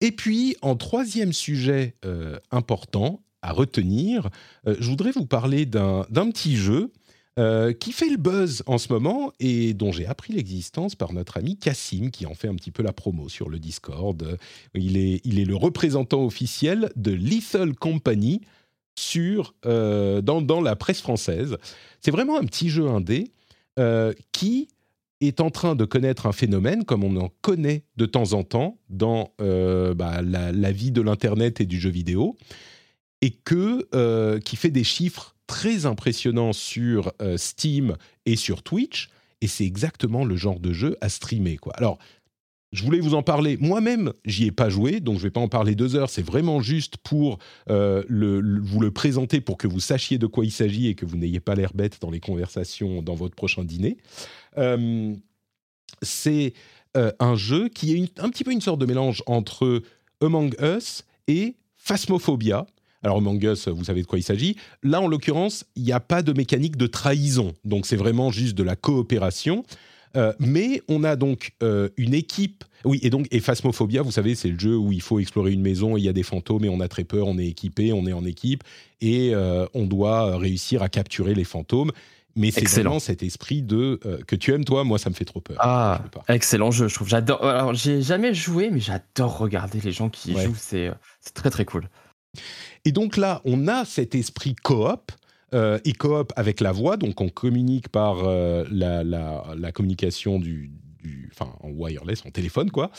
[SPEAKER 1] Et puis, en troisième sujet euh, important à retenir, euh, je voudrais vous parler d'un petit jeu euh, qui fait le buzz en ce moment et dont j'ai appris l'existence par notre ami Cassim, qui en fait un petit peu la promo sur le Discord. Euh, Il est, il est le représentant officiel de Lethal Company sur, euh, dans, dans la presse française. C'est vraiment un petit jeu indé euh, qui est en train de connaître un phénomène comme on en connaît de temps en temps dans euh, bah, la, la vie de l'Internet et du jeu vidéo, et que, qui fait des chiffres très impressionnants sur Steam et sur Twitch, et c'est exactement le genre de jeu à streamer. Quoi. Alors, je voulais vous en parler. Moi-même, j'y ai pas joué, donc je vais pas en parler deux heures. C'est vraiment juste pour euh, le- vous le présenter, pour que vous sachiez de quoi il s'agit et que vous n'ayez pas l'air bête dans les conversations dans votre prochain dîner. Euh, c'est euh, un jeu qui est un petit peu une sorte de mélange entre Among Us et Phasmophobia. Alors Among Us, vous savez de quoi il s'agit. Là, en l'occurrence, il n'y a pas de mécanique de trahison, donc c'est vraiment juste de la coopération. Euh, mais on a donc euh, une équipe. Oui, et donc, et Phasmophobia, vous savez, c'est le jeu où il faut explorer une maison, il y a des fantômes et on a très peur, on est équipé, on est en équipe et euh, on doit réussir à capturer les fantômes. Mais c'est
[SPEAKER 2] Excellent.
[SPEAKER 1] vraiment cet esprit de que tu aimes toi, moi ça me fait trop peur.
[SPEAKER 2] Ah,
[SPEAKER 1] Je
[SPEAKER 2] excellent jeu, je trouve. J'adore. Alors, j'ai jamais joué, mais j'adore regarder les gens qui
[SPEAKER 1] Ouais.
[SPEAKER 2] jouent. C'est très très cool.
[SPEAKER 1] Et donc là, on a cet esprit coop. Euh, et coop avec la voix, donc on communique par euh, la, communication du, en wireless, en téléphone quoi,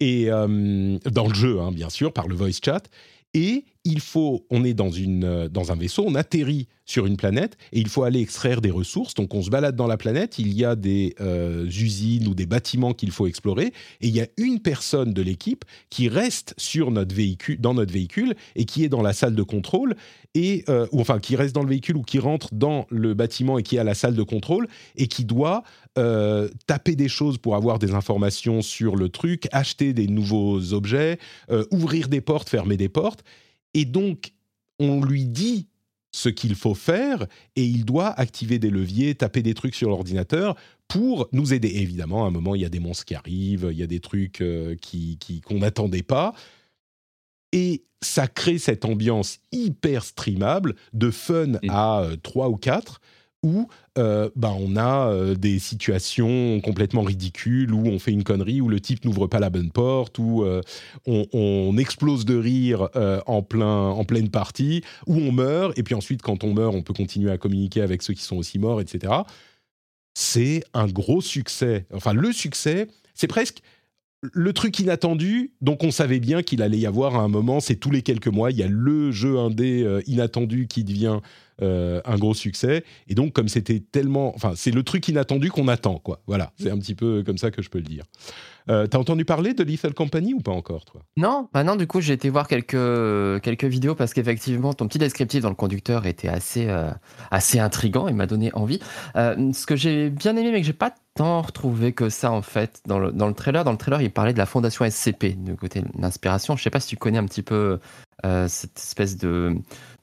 [SPEAKER 1] et euh, dans le jeu hein, bien sûr par le voice chat. Et il faut, on est dans une euh, dans un vaisseau, on atterrit sur une planète et il faut aller extraire des ressources. Donc on se balade dans la planète, il y a des euh, usines ou des bâtiments qu'il faut explorer et il y a une personne de l'équipe qui reste sur notre véhicule, dans notre véhicule et qui est dans la salle de contrôle et euh, ou enfin qui reste dans le véhicule ou qui rentre dans le bâtiment et qui est à la salle de contrôle et qui doit taper des choses pour avoir des informations sur le truc, acheter des nouveaux objets, ouvrir des portes, fermer des portes. Et donc, on lui dit ce qu'il faut faire et il doit activer des leviers, taper des trucs sur l'ordinateur pour nous aider. Et évidemment, à un moment, il y a des monstres qui arrivent, il y a des trucs euh, qui qui- qu'on n'attendait pas. Et ça crée cette ambiance hyper streamable, de fun à 3 ou 4, où euh, bah, on a euh, des situations complètement ridicules, où on fait une connerie, où le type n'ouvre pas la bonne porte, où euh, on, on explose de rire en, plein, en pleine partie, où on meurt, et puis ensuite, quand on meurt, on peut continuer à communiquer avec ceux qui sont aussi morts, etc. C'est un gros succès. Enfin, le succès, c'est presque le truc inattendu, donc on savait bien qu'il allait y avoir à un moment, c'est tous les quelques mois, il y a le jeu indé euh, inattendu qui devient euh, un gros succès. Et donc, comme c'était tellement. Enfin, c'est le truc inattendu qu'on attend, quoi. Voilà, c'est un petit peu comme ça que je peux le dire. Euh, T'as entendu parler de Lethal Company ou pas encore, toi?
[SPEAKER 2] Non, bah du coup, j'ai été voir quelques, quelques vidéos parce qu'effectivement, ton petit descriptif dans le conducteur était assez, euh, assez intrigant et m'a donné envie. Euh, ce que j'ai bien aimé, mais que j'ai pas tant retrouvé que ça, en fait, dans le, dans le trailer. Dans le trailer, il parlait de la fondation SCP, du côté de l'inspiration. Je sais pas si tu connais un petit peu cette espèce de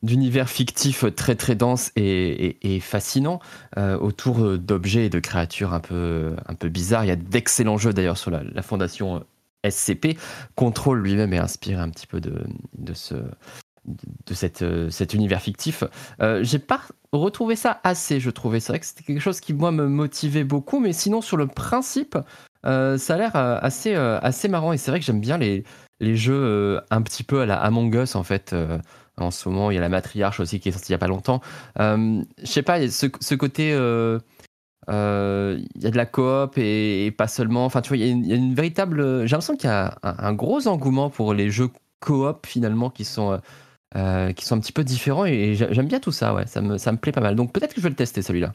[SPEAKER 2] d'univers fictif très très dense et, fascinant euh, autour d'objets et de créatures un peu, un peu bizarres. Il y a d'excellents jeux d'ailleurs sur la, fondation euh, SCP. Control lui-même est inspiré un petit peu de, de ce de cette, euh, cet univers fictif. Euh, J'ai pas retrouvé ça assez, je trouvais. C'est vrai que c'était quelque chose qui, moi, me motivait beaucoup, mais sinon, sur le principe, euh, ça a l'air euh, assez, euh, assez marrant. Et c'est vrai que j'aime bien les, les jeux euh, un petit peu à la Among Us, en fait. Euh, en ce moment, il y a la matriarche aussi qui est sortie il y a pas longtemps. Euh, je sais pas, ce, côté. euh, euh, il y a de la coop et, pas seulement. Enfin, tu vois, il y, a une- véritable. J'ai l'impression qu'il y a un, gros engouement pour les jeux coop finalement qui sont euh, euh, qui sont un petit peu différents et, et j'a- j'aime bien tout ça. Ouais, ça me ça me plaît pas mal. Donc peut-être que je vais le tester celui-là.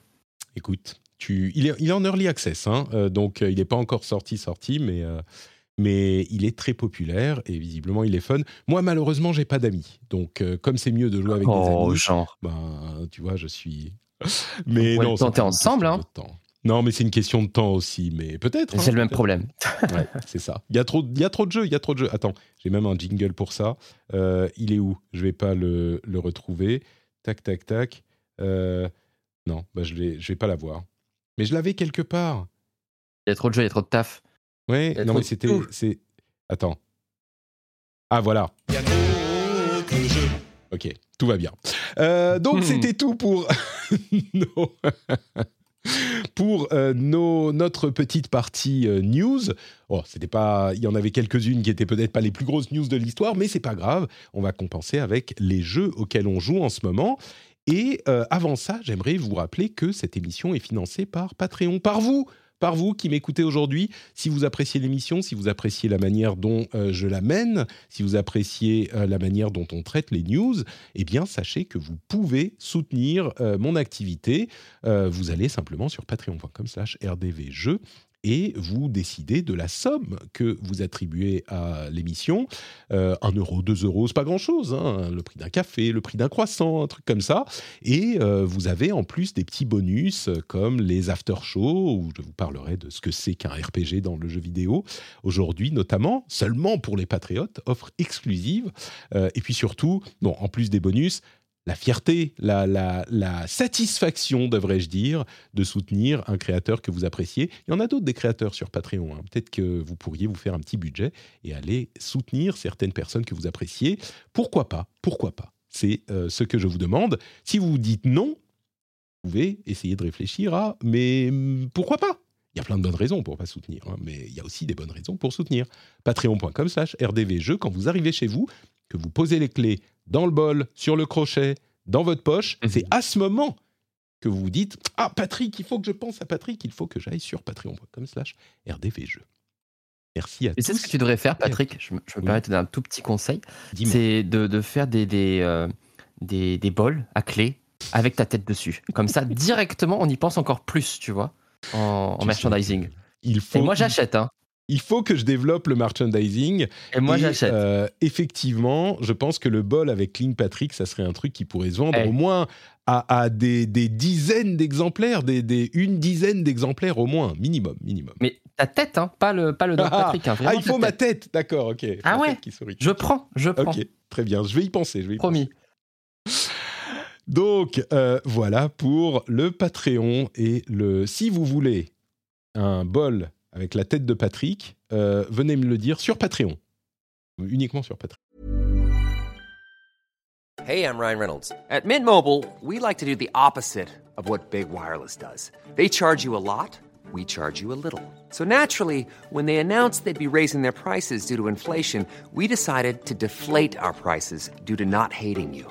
[SPEAKER 1] Écoute, tu, il, est, il est en early access, hein, euh, donc euh, il n'est pas encore sorti, sorti, mais, euh, mais il est très populaire et visiblement il est fun. Moi, malheureusement, j'ai pas d'amis, donc euh, comme c'est mieux de jouer avec des
[SPEAKER 2] Oh,
[SPEAKER 1] amis,
[SPEAKER 2] genre.
[SPEAKER 1] ben, tu vois, je suis. Mais non, c'est
[SPEAKER 2] tenter ensemble,
[SPEAKER 1] question
[SPEAKER 2] hein.
[SPEAKER 1] de temps. Non, mais c'est une question de temps aussi, mais peut-être. hein,
[SPEAKER 2] J'ai le même problème.
[SPEAKER 1] Ouais, c'est ça. Il y, a trop, il y a trop de jeux, il y a trop de jeux. Attends, j'ai même un jingle pour ça. Euh, il est où? Je vais pas le, le retrouver. Tac, tac, tac. Euh, Non, bah je ne vais pas la voir. Mais je l'avais quelque part.
[SPEAKER 2] Il y a trop de jeux, il y a trop de taf.
[SPEAKER 1] Ouais, non, mais c'était. c'est Attends. Ah, voilà. Ok, tout va bien. Euh, donc, hmm. c'était tout pour nos pour euh, nos, notre petite partie euh, news. Oh, c'était pas, il y en avait quelques-unes qui étaient peut-être pas les plus grosses news de l'histoire, mais c'est pas grave. On va compenser avec les jeux auxquels on joue en ce moment. Et euh, avant ça, j'aimerais vous rappeler que cette émission est financée par Patreon, par vous par vous qui m'écoutez aujourd'hui. Si vous appréciez l'émission, si vous appréciez la manière dont euh, je la mène, si vous appréciez euh, la manière dont on traite les news, eh bien, sachez que vous pouvez soutenir euh, mon activité. vous allez simplement sur patreon.com slash rdvjeux et vous décidez de la somme que vous attribuez à l'émission. Euh, un euro, deux euros, c'est pas grand-chose, hein. le prix d'un café, le prix d'un croissant, un truc comme ça. Et euh, vous avez en plus des petits bonus comme les after-shows, où je vous parlerai de ce que c'est qu'un RPG dans le jeu vidéo. Aujourd'hui, notamment, seulement pour les patriotes, offre exclusive. Euh, et puis surtout, bon, en plus des bonus, la fierté, la, satisfaction, devrais-je dire, de soutenir un créateur que vous appréciez. Il y en a d'autres des créateurs sur Patreon. Hein. Peut-être que vous pourriez vous faire un petit budget et aller soutenir certaines personnes que vous appréciez. Pourquoi pas Pourquoi pas C'est euh, ce que je vous demande. Si vous dites non, vous pouvez essayer de réfléchir à mais hum, pourquoi pas? Il y a plein de bonnes raisons pour ne pas soutenir, hein, mais il y a aussi des bonnes raisons pour soutenir. Patreon.com slash rdvjeux, quand vous arrivez chez vous, que vous posez les clés dans le bol, sur le crochet, dans votre poche, mhm. c'est à ce moment que vous vous dites Ah, Patrick, il faut que je pense à Patrick, il faut que j'aille sur patreon.com slash rdvjeux. Merci à
[SPEAKER 2] Et c'est ce que tu devrais faire, Patrick. Je me, permets de donner un tout petit conseil. C'est de, faire des, euh, des, des, bols à clés avec ta tête dessus. Comme ça, directement, on y pense encore plus, tu vois, en, merchandising. Il faut Et moi, j'achète. Hein
[SPEAKER 1] il faut que je développe le merchandising.
[SPEAKER 2] Et moi, j'achète. Euh,
[SPEAKER 1] effectivement, je pense que le bol avec Clean Patrick, ça serait un truc qui pourrait se vendre au moins à, des, dizaines d'exemplaires, des, une dizaine d'exemplaires au moins, minimum, minimum.
[SPEAKER 2] Mais ta tête, hein, pas le, pas le ah, Patrick. Hein,
[SPEAKER 1] ah, il faut ma tête, d'accord, ok.
[SPEAKER 2] Ah ouais, je prends, je prends.
[SPEAKER 1] Ok, très bien, je vais y penser. Je vais y
[SPEAKER 2] Promis.
[SPEAKER 1] Donc, euh, voilà pour le Patreon et le... Si vous voulez un bol avec la tête de Patrick, euh, venez me le dire sur Patreon. Uniquement sur Patreon.
[SPEAKER 3] Hey, I'm Ryan Reynolds. At Mint Mobile, we like to do the opposite of what Big Wireless does. They charge you a lot, we charge you a little. So naturally, when they announced they'd be raising their prices due to inflation, we decided to deflate our prices due to not hating you.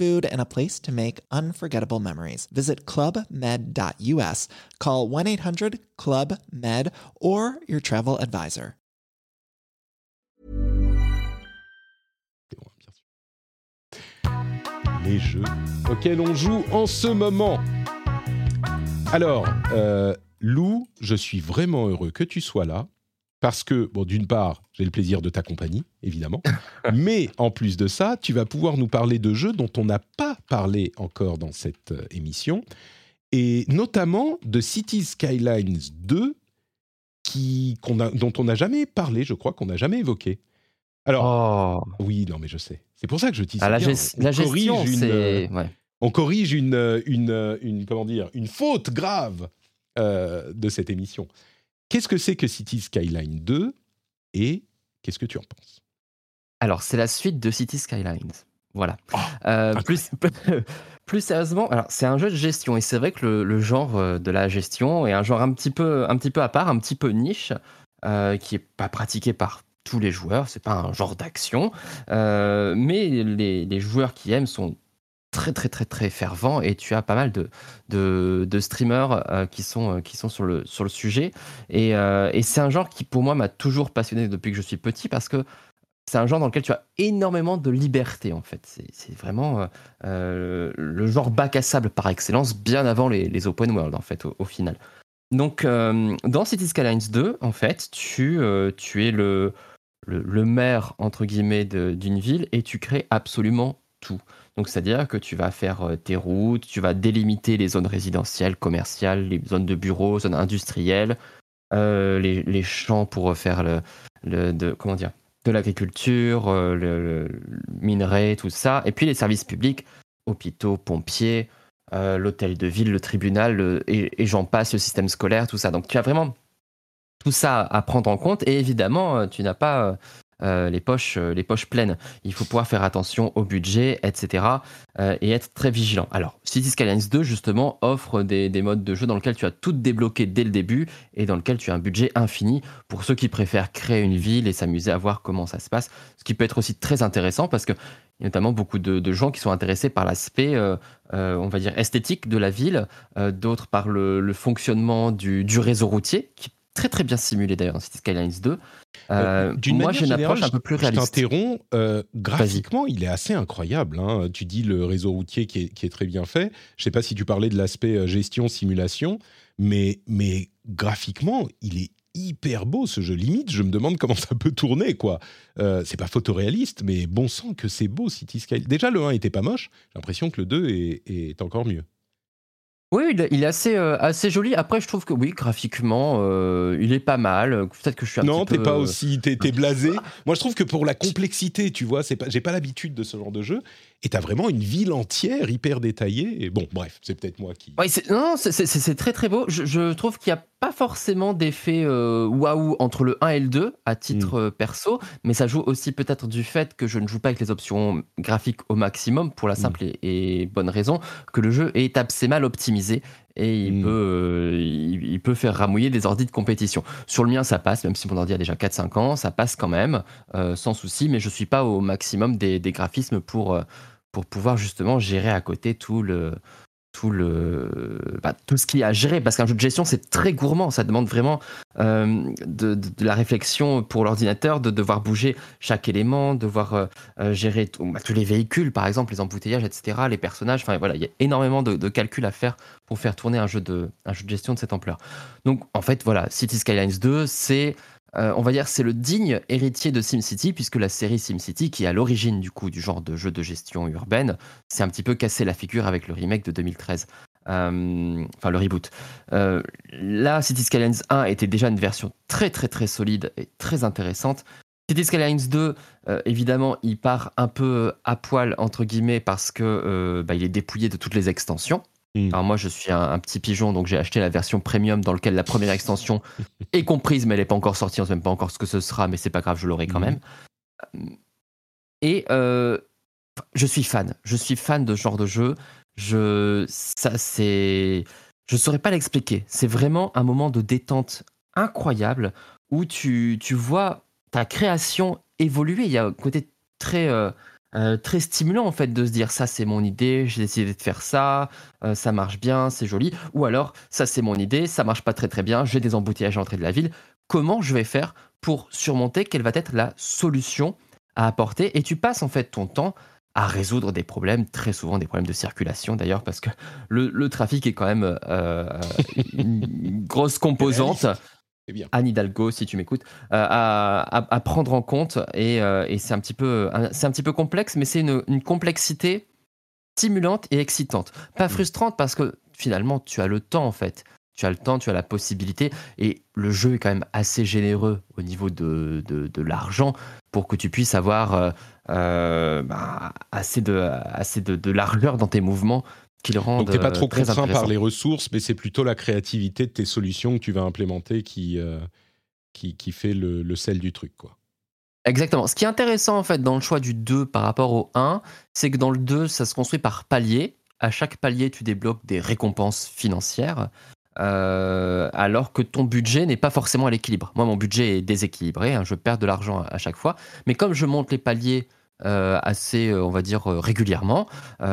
[SPEAKER 4] food, and a place to make unforgettable memories. Visit clubmed.us, call 1 800 Club Med, or your travel advisor.
[SPEAKER 1] Les jeux auxquels on joue en ce moment. Alors, euh, Lou, je suis vraiment heureux que tu sois là parce que, bon, d'une part, j'ai le plaisir de ta compagnie, évidemment, mais en plus de ça, tu vas pouvoir nous parler de jeux dont on n'a pas parlé encore dans cette euh, émission, et notamment de Cities Skylines 2, qui, a, dont on n'a jamais parlé, je crois qu'on n'a jamais évoqué. Alors, oh. oui, non, mais je sais. C'est pour ça que je dis
[SPEAKER 2] ah, la, la gestion, c'est...
[SPEAKER 1] On corrige une, une, une, comment dire, une faute grave euh, de cette émission. Qu'est-ce que c'est que City Skyline 2 et qu'est-ce que tu en penses?
[SPEAKER 2] Alors, c'est la suite de City Skylines. Voilà. Oh, euh, plus, plus sérieusement, c'est un jeu de gestion et c'est vrai que le, genre euh, de la gestion est un genre un petit peu, un petit peu à part, un petit peu niche, euh, qui est pas pratiqué par tous les joueurs. C'est pas un genre d'action, mais les, les, joueurs qui aiment sont très très très très fervent et tu as pas mal de, de, streamers qui, sont, qui sont sur le, sur le sujet. Et, et c'est un genre qui pour moi m'a toujours passionné depuis que je suis petit parce que c'est un genre dans lequel tu as énormément de liberté en fait. C'est vraiment le genre bac à sable par excellence, bien avant les, open world en fait au final. Donc, euh, dans City Skylines 2, en fait, tu, euh, tu es le, le, maire, entre guillemets, d'une ville et tu crées absolument tout. Donc, c'est-à-dire que tu vas faire euh, tes routes, tu vas délimiter les zones résidentielles, commerciales, les zones de bureaux, zones industrielles, les, les, champs pour faire le, de, l'agriculture, le, le minerai, tout ça, et puis les services publics, hôpitaux, pompiers, euh, l'hôtel de ville, le tribunal, et, j'en passe, le système scolaire, tout ça. Donc tu as vraiment tout ça à prendre en compte, et évidemment, euh, tu n'as pas euh, les, poches, les poches pleines. Il faut pouvoir faire attention au budget, etc., et être très vigilant. Alors, City Skylines 2, justement, offre des, des, modes de jeu dans lesquels tu as tout débloqué dès le début, et dans lequel tu as un budget infini pour ceux qui préfèrent créer une ville et s'amuser à voir comment ça se passe, ce qui peut être aussi très intéressant parce que il y a notamment beaucoup de, gens qui sont intéressés par l'aspect, euh, euh, on va dire, esthétique de la ville, euh, d'autres par le, fonctionnement du, réseau routier, qui très très bien simulé d'ailleurs dans City Skylines 2.
[SPEAKER 1] moi, j'ai une approche un peu plus réaliste. Je t'interromps. graphiquement, il est assez incroyable. Hein. Tu dis le réseau routier qui est, qui est, très bien fait. Je ne sais pas si tu parlais de l'aspect gestion simulation, mais mais graphiquement, il est hyper beau ce jeu. Limite, je me demande comment ça peut tourner, quoi. Euh, c'est pas photoréaliste, mais bon sang que c'est beau City Sky. Déjà, le 1 était pas moche. J'ai l'impression que le 2 est encore mieux.
[SPEAKER 2] Oui, il est assez, euh, assez joli. Après, je trouve que oui, graphiquement, euh, il est pas mal. Peut-être que je suis un
[SPEAKER 1] non,
[SPEAKER 2] petit
[SPEAKER 1] peu... Non, t'es pas aussi, t'es, blasé. Moi, je trouve que pour la complexité, tu vois, c'est pas, j'ai pas l'habitude de ce genre de jeu. Et t'as vraiment une ville entière hyper détaillée. Et bon, bref, c'est peut-être moi qui.
[SPEAKER 2] Oui, non, c'est, très très beau. Je, trouve qu'il y a pas forcément d'effet euh, waouh entre le 1 et le 2 à titre mm. perso, mais ça joue aussi peut-être du fait que je ne joue pas avec les options graphiques au maximum pour la mm. simple et, et bonne raison que le jeu est assez mal optimisé et il, hmm. peut, euh, il, peut faire ramouiller des ordi de compétition. Sur le mien, ça passe, même si mon ordi a déjà 4-5 ans, ça passe quand même, euh, sans souci, mais je ne suis pas au maximum des, des graphismes pour, euh, pour pouvoir justement gérer à côté tout le, tout le bah, tout ce qu'il y a à gérer. Parce qu'un jeu de gestion c'est très gourmand. Ça demande vraiment euh, de, la réflexion pour l'ordinateur de devoir bouger chaque élément devoir euh, euh, gérer bah, tous les véhicules par exemple les embouteillages etc les personnages. Enfin voilà il y a énormément de, de calculs à faire pour faire tourner un jeu de un jeu de gestion de cette ampleur. Donc en fait voilà City Skylines 2 c'est euh, on va dire c'est le digne héritier de SimCity, puisque la série SimCity, qui est à l'origine du coup du genre de jeu de gestion urbaine, s'est un petit peu cassé la figure avec le remake de 2013. Euh, enfin, le reboot. Euh, là, City Skylines 1 était déjà une version très très très solide et très intéressante. City Skylines 2, évidemment, il part un peu à poil, entre guillemets, parce que bah, est dépouillé de toutes les extensions. Hmm. Alors moi, je suis un, petit pigeon, donc j'ai acheté la version premium dans laquelle la première extension est comprise, mais elle n'est pas encore sortie. On ne sait même pas encore ce que ce sera, mais c'est pas grave, je l'aurai quand hmm. même. Et euh, je suis fan. Je suis fan de ce genre de jeu. Je, ça, c'est, je saurais pas l'expliquer. C'est vraiment un moment de détente incroyable où tu, tu vois ta création évoluer. Il y a un côté très euh, euh, très stimulant en fait de se dire ça c'est mon idée, j'ai décidé de faire ça, euh, ça marche bien, c'est joli. Ou alors ça c'est mon idée, ça marche pas très très bien, j'ai des embouteillages à l'entrée de la ville. Comment je vais faire pour surmonter Quelle va être la solution à apporter? Et tu passes en fait ton temps à résoudre des problèmes, très souvent des problèmes de circulation d'ailleurs, parce que le, trafic est quand même euh, une grosse composante. Anne Hidalgo, si tu m'écoutes, euh, à, prendre en compte. Et, euh, c'est un, petit peu, c'est un petit peu complexe, mais c'est une, complexité stimulante et excitante. Pas mm. frustrante parce que finalement, tu as le temps en fait. Tu as le temps, tu as la possibilité. Et le jeu est quand même assez généreux au niveau de, de, l'argent pour que tu puisses avoir euh, bah, assez, de, assez de, de largeur dans tes mouvements qui le Donc
[SPEAKER 1] t'es pas trop contraint par les ressources, mais c'est plutôt la créativité de tes solutions que tu vas implémenter qui, euh, qui, qui, fait le, le, sel du truc. quoi.
[SPEAKER 2] Exactement. Ce qui est intéressant en fait dans le choix du 2 par rapport au 1, c'est que dans le 2, ça se construit par palier. À chaque palier, tu débloques des récompenses financières. Euh, alors que ton budget n'est pas forcément à l'équilibre. Moi, mon budget est déséquilibré, hein, je perds de l'argent à chaque fois. Mais comme je monte les paliers assez, on va dire, régulièrement,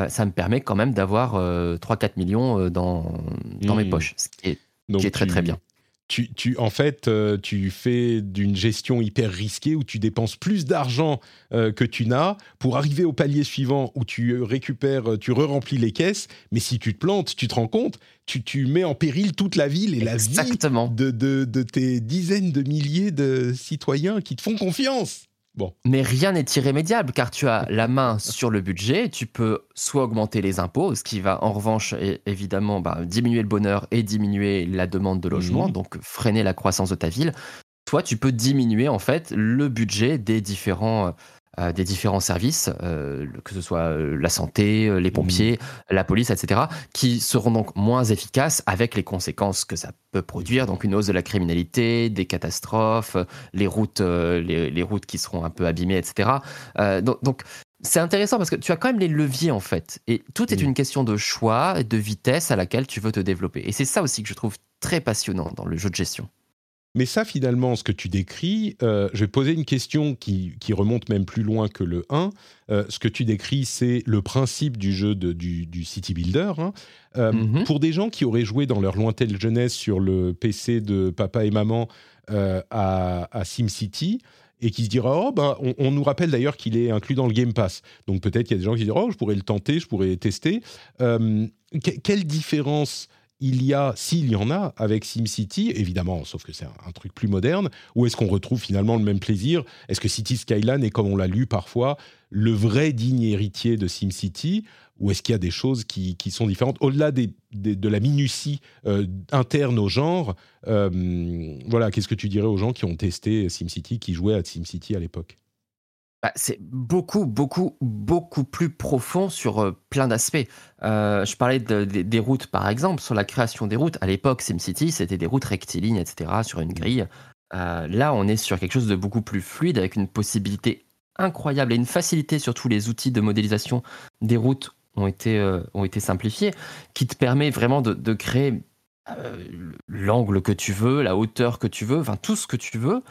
[SPEAKER 2] ça me permet quand même d'avoir 3-4 millions dans, dans mes mmh. poches, ce qui est, qui est très très bien
[SPEAKER 1] tu, tu, en fait, euh, tu fais d'une gestion hyper risquée où tu dépenses plus d'argent euh, que tu n'as pour arriver au palier suivant où tu récupères, tu re-remplis les caisses. Mais si tu te plantes, tu te rends compte, tu, tu mets en péril toute la ville et la vie de, de, de tes dizaines de milliers de citoyens qui te font confiance.
[SPEAKER 2] Mais rien n'est irrémédiable car tu as la main sur le budget. Tu peux soit augmenter les impôts, ce qui va en revanche évidemment bah, diminuer le bonheur et diminuer la demande de logement, mmh. donc freiner la croissance de ta ville. Soit tu peux diminuer en fait le budget des différents euh, des différents services, euh, que ce soit euh, la santé, les pompiers, mmh. la police, etc., qui seront donc moins efficaces avec les conséquences que ça peut produire, donc une hausse de la criminalité, des catastrophes, les routes, les, routes qui seront un peu abîmées, etc. donc, c'est intéressant parce que tu as quand même les leviers en fait, et tout est mmh. une question de choix et de vitesse à laquelle tu veux te développer. Et c'est ça aussi que je trouve très passionnant dans le jeu de gestion.
[SPEAKER 1] Mais ça, finalement, ce que tu décris, euh, je vais poser une question qui, remonte même plus loin que le 1. Euh, ce que tu décris, c'est le principe du jeu du, City Builder. Hein. Euh, mhm. Pour des gens qui auraient joué dans leur lointaine jeunesse sur le PC de papa et maman à, à SimCity, et qui se dira oh ben on, nous rappelle d'ailleurs qu'il est inclus dans le Game Pass donc peut-être qu'il y a des gens qui diront oh je pourrais le tenter je pourrais tester quelle différence il y a, s'il y en a, avec SimCity, évidemment, sauf que c'est un, truc plus moderne, ou est-ce qu'on retrouve finalement le même plaisir? Est-ce que City Skyline est, comme on l'a lu parfois, le vrai digne héritier de SimCity ou est-ce qu'il y a des choses qui, sont différentes? Au-delà de la minutie euh, interne au genre euh, Voilà, qu'est-ce que tu dirais aux gens qui ont testé SimCity, qui jouaient à SimCity à l'époque?
[SPEAKER 2] Bah, c'est beaucoup, beaucoup, beaucoup plus profond sur euh, plein d'aspects. Euh, je parlais des routes, par exemple, sur la création des routes. À l'époque, SimCity, c'était des routes rectilignes, etc., sur une grille. Euh, là, on est sur quelque chose de beaucoup plus fluide, avec une possibilité incroyable et une facilité sur tous les outils de modélisation des routes ont été, ont été simplifiés, qui te permet vraiment de, de créer l'angle que tu veux, la hauteur que tu veux, enfin tout ce que tu veux.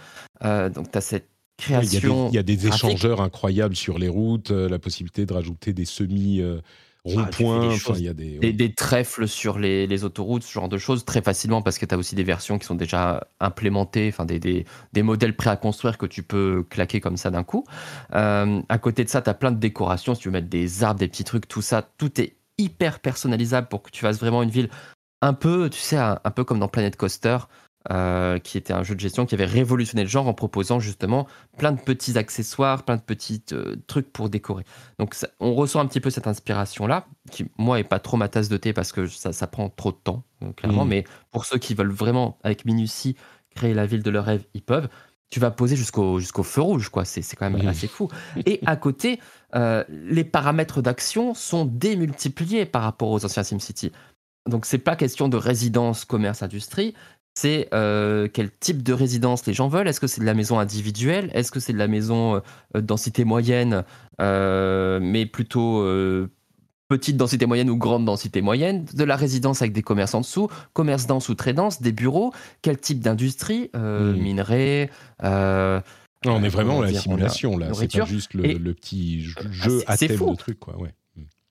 [SPEAKER 2] donc, tu as cette
[SPEAKER 1] il y a des, échangeurs incroyables sur les routes, euh, la possibilité de rajouter des semi euh, ah, ronds-points.
[SPEAKER 2] il y a des, trèfles sur les, autoroutes, ce genre de choses, très facilement parce que tu as aussi des versions qui sont déjà implémentées, enfin des, modèles prêts à construire que tu peux claquer comme ça d'un coup. Euh, à côté de ça, tu as plein de décorations. Si tu veux mettre des arbres, des petits trucs, tout ça, tout est hyper personnalisable pour que tu fasses vraiment une ville un peu, tu sais, un peu comme dans Planet Coaster. Euh, qui était un jeu de gestion qui avait révolutionné le genre en proposant justement plein de petits accessoires, plein de petits euh, trucs pour décorer. Donc on ressent un petit peu cette inspiration-là, qui moi est pas trop ma tasse de thé parce que ça, ça prend trop de temps, euh, clairement, mmh. mais pour ceux qui veulent vraiment, avec minutie, créer la ville de leur rêve, ils peuvent. Tu vas poser jusqu'au jusqu'au feu rouge, quoi. C'est quand même mmh. assez fou. Et à côté, les paramètres d'action sont démultipliés par rapport aux anciens SimCity. Donc c'est pas question de résidence, commerce, industrie, c'est euh, quel type de résidence les gens veulent? Est-ce que c'est de la maison individuelle? Est-ce que c'est de la maison euh, densité moyenne, euh, mais plutôt petite densité moyenne ou grande densité moyenne? De la résidence avec des commerces en dessous, commerce dense ou très dense, des bureaux Quel type d'industrie hmm. Minerais
[SPEAKER 1] on est vraiment dans la simulation là, c'est pas juste le, petit jeu à thème de truc quoi. Ouais.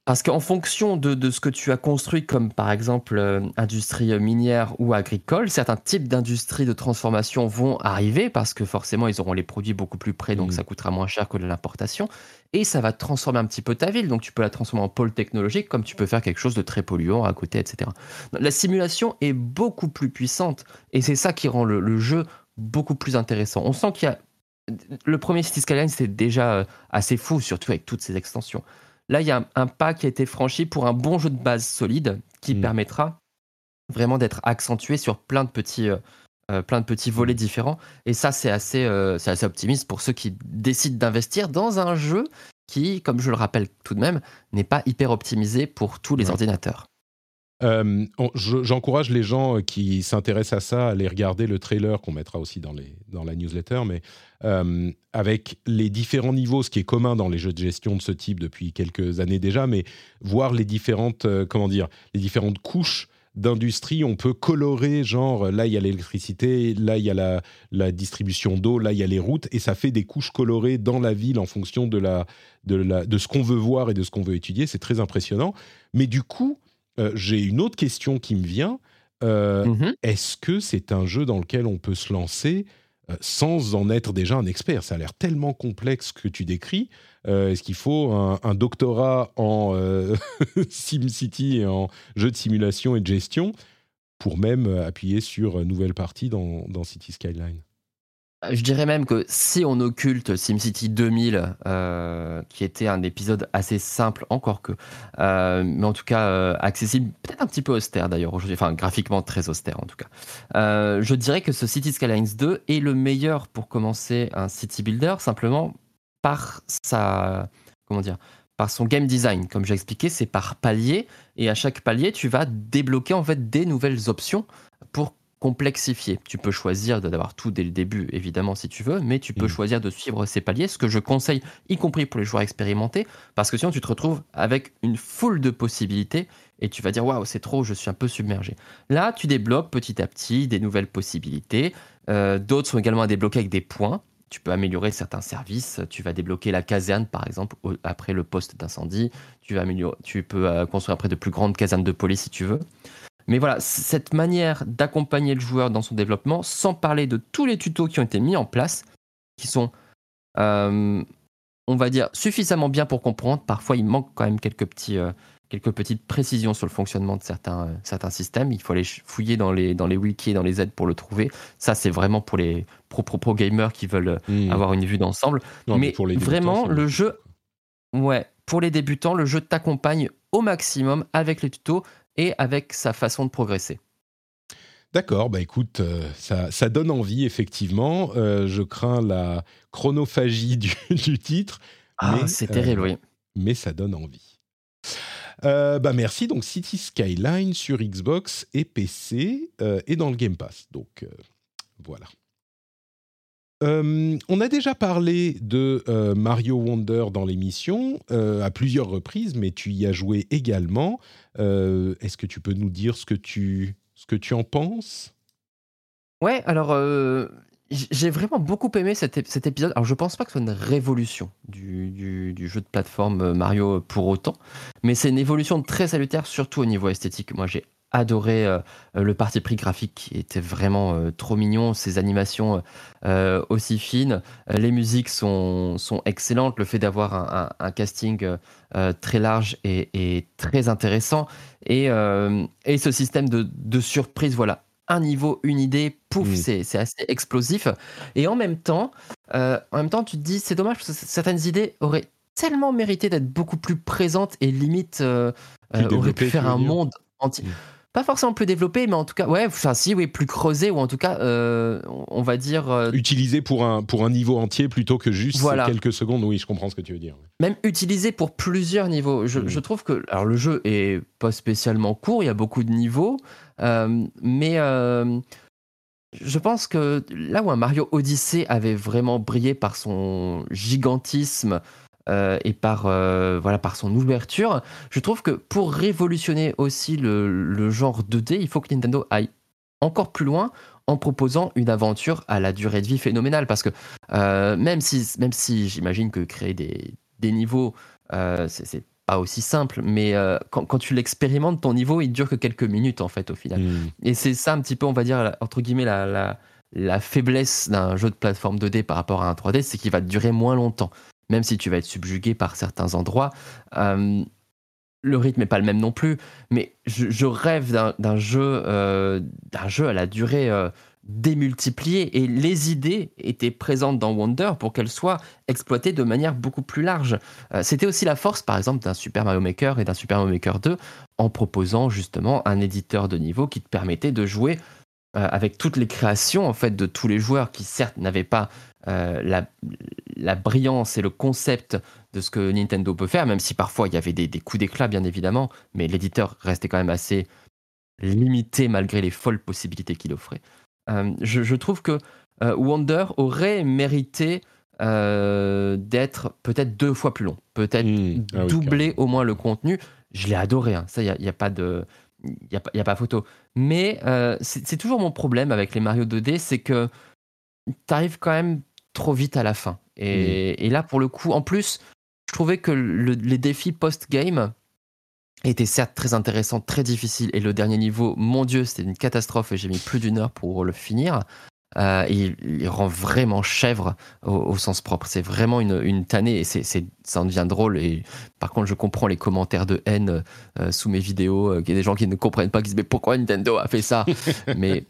[SPEAKER 2] Parce qu'en fonction de, ce que tu as construit, comme par exemple euh, industrie minière ou agricole, certains types d'industries de transformation vont arriver parce que forcément ils auront les produits beaucoup plus près, donc mmh. ça coûtera moins cher que de l'importation. Et ça va transformer un petit peu ta ville. Donc tu peux la transformer en pôle technologique comme tu peux faire quelque chose de très polluant à côté, etc. La simulation est beaucoup plus puissante et c'est ça qui rend le, jeu beaucoup plus intéressant. On sent qu'il y a. Le premier City Skyline, c'était déjà euh, assez fou, surtout avec toutes ces extensions. Là, il y a un, pas qui a été franchi pour un bon jeu de base solide qui mm. permettra vraiment d'être accentué sur plein de petits, euh, euh, plein de petits volets différents. Et ça, c'est assez, euh, c'est assez optimiste pour ceux qui décident d'investir dans un jeu qui, comme je le rappelle tout de même, n'est pas hyper optimisé pour tous les ordinateurs.
[SPEAKER 1] J'encourage les gens qui s'intéressent à ça à aller regarder le trailer qu'on mettra aussi dans, la newsletter, mais euh, avec les différents niveaux, ce qui est commun dans les jeux de gestion de ce type depuis quelques années déjà, mais voir les différentes, euh, comment dire, les différentes couches d'industrie, on peut colorer, genre là il y a l'électricité, là il y a la, distribution d'eau, là il y a les routes, et ça fait des couches colorées dans la ville en fonction de ce qu'on veut voir et de ce qu'on veut étudier. C'est très impressionnant. Mais du coup, euh, j'ai une autre question qui me vient. Euh,
[SPEAKER 2] Mhm.
[SPEAKER 1] Est-ce que c'est un jeu dans lequel on peut se lancer euh, sans en être déjà un expert? Ça a l'air tellement complexe que tu décris. Euh, Est-ce qu'il faut un, un doctorat en SimCity et en jeu de simulation et de gestion pour même appuyer sur nouvelle partie dans, dans City Skyline?
[SPEAKER 2] Je dirais même que si on occulte SimCity 2000, euh, qui était un épisode assez simple, encore que, euh, mais en tout cas euh, accessible, peut-être un petit peu austère d'ailleurs aujourd'hui, enfin graphiquement très austère en tout cas, je dirais que ce City Skylines 2 est le meilleur pour commencer un city builder, simplement par sa, comment dire, par son game design. Comme j'ai expliqué, c'est par palier, et à chaque palier, tu vas débloquer en fait des nouvelles options Tu peux choisir d'avoir tout dès le début, évidemment, si tu veux, mais tu peux
[SPEAKER 1] Mhm.
[SPEAKER 2] choisir de suivre ces paliers, ce que je conseille, y compris pour les joueurs expérimentés, parce que sinon tu te retrouves avec une foule de possibilités et tu vas dire waouh, c'est trop, je suis un peu submergé. Là, tu débloques petit à petit des nouvelles possibilités. Euh, D'autres sont également à débloquer avec des points. Tu peux améliorer certains services. Tu vas débloquer la caserne, par exemple, au- après le poste d'incendie. Tu, vas améliorer, tu peux euh, construire après de plus grandes casernes de police si tu veux. Mais voilà, cette manière d'accompagner le joueur dans son développement, sans parler de tous les tutos qui ont été mis en place, qui sont, euh, on va dire, suffisamment bien pour comprendre. Parfois, il manque quand même quelques, petits, euh, quelques petites précisions sur le fonctionnement de certains, euh, certains systèmes. Il faut aller fouiller dans les, dans les wikis et dans les aides pour le trouver. Ça, c'est vraiment pour les pro, pro, pro gamers qui veulent
[SPEAKER 1] Hmm.
[SPEAKER 2] avoir une vue d'ensemble. Mais
[SPEAKER 1] pour les débutants,
[SPEAKER 2] vraiment, le jeu, ouais, pour les débutants, le jeu t'accompagne au maximum avec les tutos et avec sa façon de progresser.
[SPEAKER 1] D'accord, bah écoute, euh, ça, ça donne envie, effectivement. Euh, je crains la chronophagie du, du titre.
[SPEAKER 2] Ah,
[SPEAKER 1] mais,
[SPEAKER 2] c'est
[SPEAKER 1] euh,
[SPEAKER 2] terrible, oui.
[SPEAKER 1] mais ça donne envie. Euh, bah merci, donc City Skyline sur Xbox et PC et dans le Game Pass. Donc voilà. Euh, on a déjà parlé de euh, Mario Wonder dans l'émission euh, à plusieurs reprises, mais tu y as joué également. Est-ce que tu peux nous dire ce que tu, ce que tu en penses?
[SPEAKER 2] Ouais, alors j'ai vraiment beaucoup aimé cet, ép- cet épisode. Alors je pense pas que ce soit une révolution du, du- jeu de plateforme Mario pour autant, mais c'est une évolution très salutaire, surtout au niveau esthétique. Moi j'ai adoré euh, le parti pris graphique qui était vraiment euh, trop mignon, ces animations euh, aussi fines, Euh, les musiques sont, sont excellentes, le fait d'avoir un, un- un casting euh, euh, très large et, et très intéressant, et, euh, et ce système de, de surprise, voilà, un niveau, une idée, pouf, c'est assez explosif. Et en même temps, euh, en même temps, tu te dis, c'est dommage parce que certaines idées auraient tellement mérité d'être beaucoup plus présentes et limite euh, euh, auraient pu faire un monde entier. Pas forcément plus développé, mais en tout cas, ouais, enfin si, oui, plus creusé ou en tout cas, euh, on va dire euh,
[SPEAKER 1] Utilisé pour un, pour un niveau entier plutôt que juste
[SPEAKER 2] Voilà.
[SPEAKER 1] quelques secondes. Oui, je comprends ce que tu veux dire.
[SPEAKER 2] même utilisé pour plusieurs niveaux. Je,
[SPEAKER 1] Mhm.
[SPEAKER 2] je trouve que alors le jeu est pas spécialement court, il y a beaucoup de niveaux, euh, mais euh, je pense que là où un Mario Odyssey avait vraiment brillé par son gigantisme euh, et par euh, voilà par son ouverture, je trouve que pour révolutionner aussi le, le genre 2D, il faut que Nintendo aille encore plus loin en proposant une aventure à la durée de vie phénoménale parce que euh, même si même si j'imagine que créer des, des niveaux c'est pas aussi simple mais euh, quand, quand tu l'expérimentes ton niveau il dure que quelques minutes en fait au final
[SPEAKER 1] Mm.
[SPEAKER 2] et c'est ça un petit peu, on va dire, entre guillemets, la, la, la faiblesse d'un jeu de plateforme 2D par rapport à un 3D, c'est qu'il va durer moins longtemps. Même si tu vas être subjugué par certains endroits, euh, le rythme n'est pas le même non plus. Mais je, rêve d'un jeu, euh, d'un jeu à la durée euh, démultipliée. Et les idées étaient présentes dans Wonder pour qu'elles soient exploitées de manière beaucoup plus large. C'était aussi la force, par exemple, d'un Super Mario Maker et d'un Super Mario Maker 2 en proposant justement un éditeur de niveau qui te permettait de jouer avec toutes les créations en fait de tous les joueurs qui certes n'avaient pas la, la brillance et le concept de ce que Nintendo peut faire, même si parfois il y avait des, des coups d'éclat bien évidemment, mais l'éditeur restait quand même assez limité malgré les folles possibilités qu'il offrait. Euh, je, je trouve que euh, Wonder aurait mérité euh, d'être peut-être deux fois plus long, peut-être
[SPEAKER 1] Mm. Ah oui,
[SPEAKER 2] doubler au moins le contenu. Je l'ai adoré, hein. ça, il n'y a, y a pas de. a, a, pas photo. Mais c'est toujours mon problème avec les Mario 2D, c'est que tu arrives quand même trop vite à la fin. Et, mm. et, là, pour le coup, en plus, je trouvais que les défis post-game étaient certes très intéressants, très difficiles. Et le dernier niveau, mon Dieu, c'était une catastrophe et j'ai mis plus d'une heure pour le finir. Euh, il, rend vraiment chèvre au, sens propre. C'est vraiment une, une tannée et c'est, ça en devient drôle. Et par contre, je comprends les commentaires de haine euh, sous mes vidéos. Euh, il y a des gens qui ne comprennent pas, qui se disent mais pourquoi Nintendo a fait ça? Mais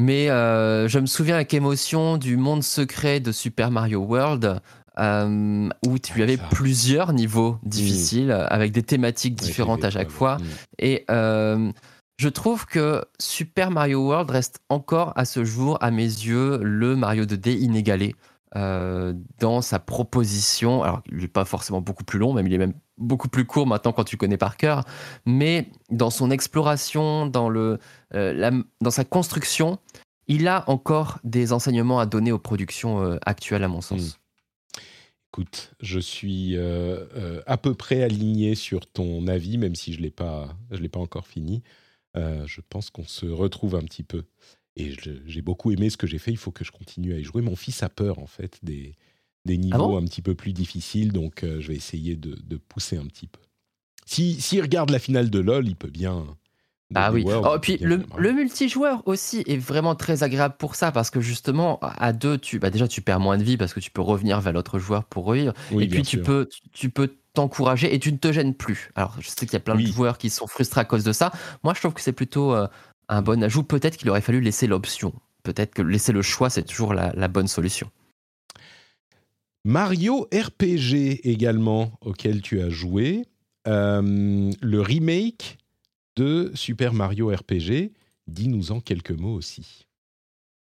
[SPEAKER 2] mais je me souviens avec émotion du monde secret de Super Mario World. où tu avais plusieurs niveaux difficiles avec des thématiques différentes à chaque fois. Et je trouve que Super Mario World reste encore à ce jour, à mes yeux, le Mario 2D inégalé euh, dans sa proposition. Alors, il n'est pas forcément beaucoup plus long, même il est même beaucoup plus court maintenant quand tu connais par cœur, mais dans son exploration, dans, le, euh, dans sa construction, il a encore des enseignements à donner aux productions euh, actuelles, à mon sens. Hmm.
[SPEAKER 1] Écoute, je suis à peu près aligné sur ton avis, même si je ne l'ai pas, encore fini. Je pense qu'on se retrouve un petit peu. Et j'ai beaucoup aimé ce que j'ai fait. Il faut que je continue à y jouer. Mon fils a peur, en fait, des, des ah niveaux un petit peu plus difficiles. Donc, euh, je vais essayer de, de, pousser un petit peu. S'il si, regarde la finale de LoL, il peut bien.
[SPEAKER 2] Ah oui. oh, puis le, le, multijoueur aussi est vraiment très agréable pour ça parce que justement à deux, tu bah déjà tu perds moins de vie parce que tu peux revenir vers l'autre joueur pour revivre. et puis tu peux tu peux t'encourager et tu ne te gênes plus. Alors, je sais qu'il y a plein de joueurs qui sont frustrés à cause de ça. Moi, je trouve que c'est plutôt euh, un bon ajout. Peut-être qu'il aurait fallu laisser l'option. Peut-être que laisser le choix, c'est toujours la, bonne solution.
[SPEAKER 1] Mario RPG également, auquel tu as joué. Euh, le remake de Super Mario RPG. Dis-nous en quelques mots aussi.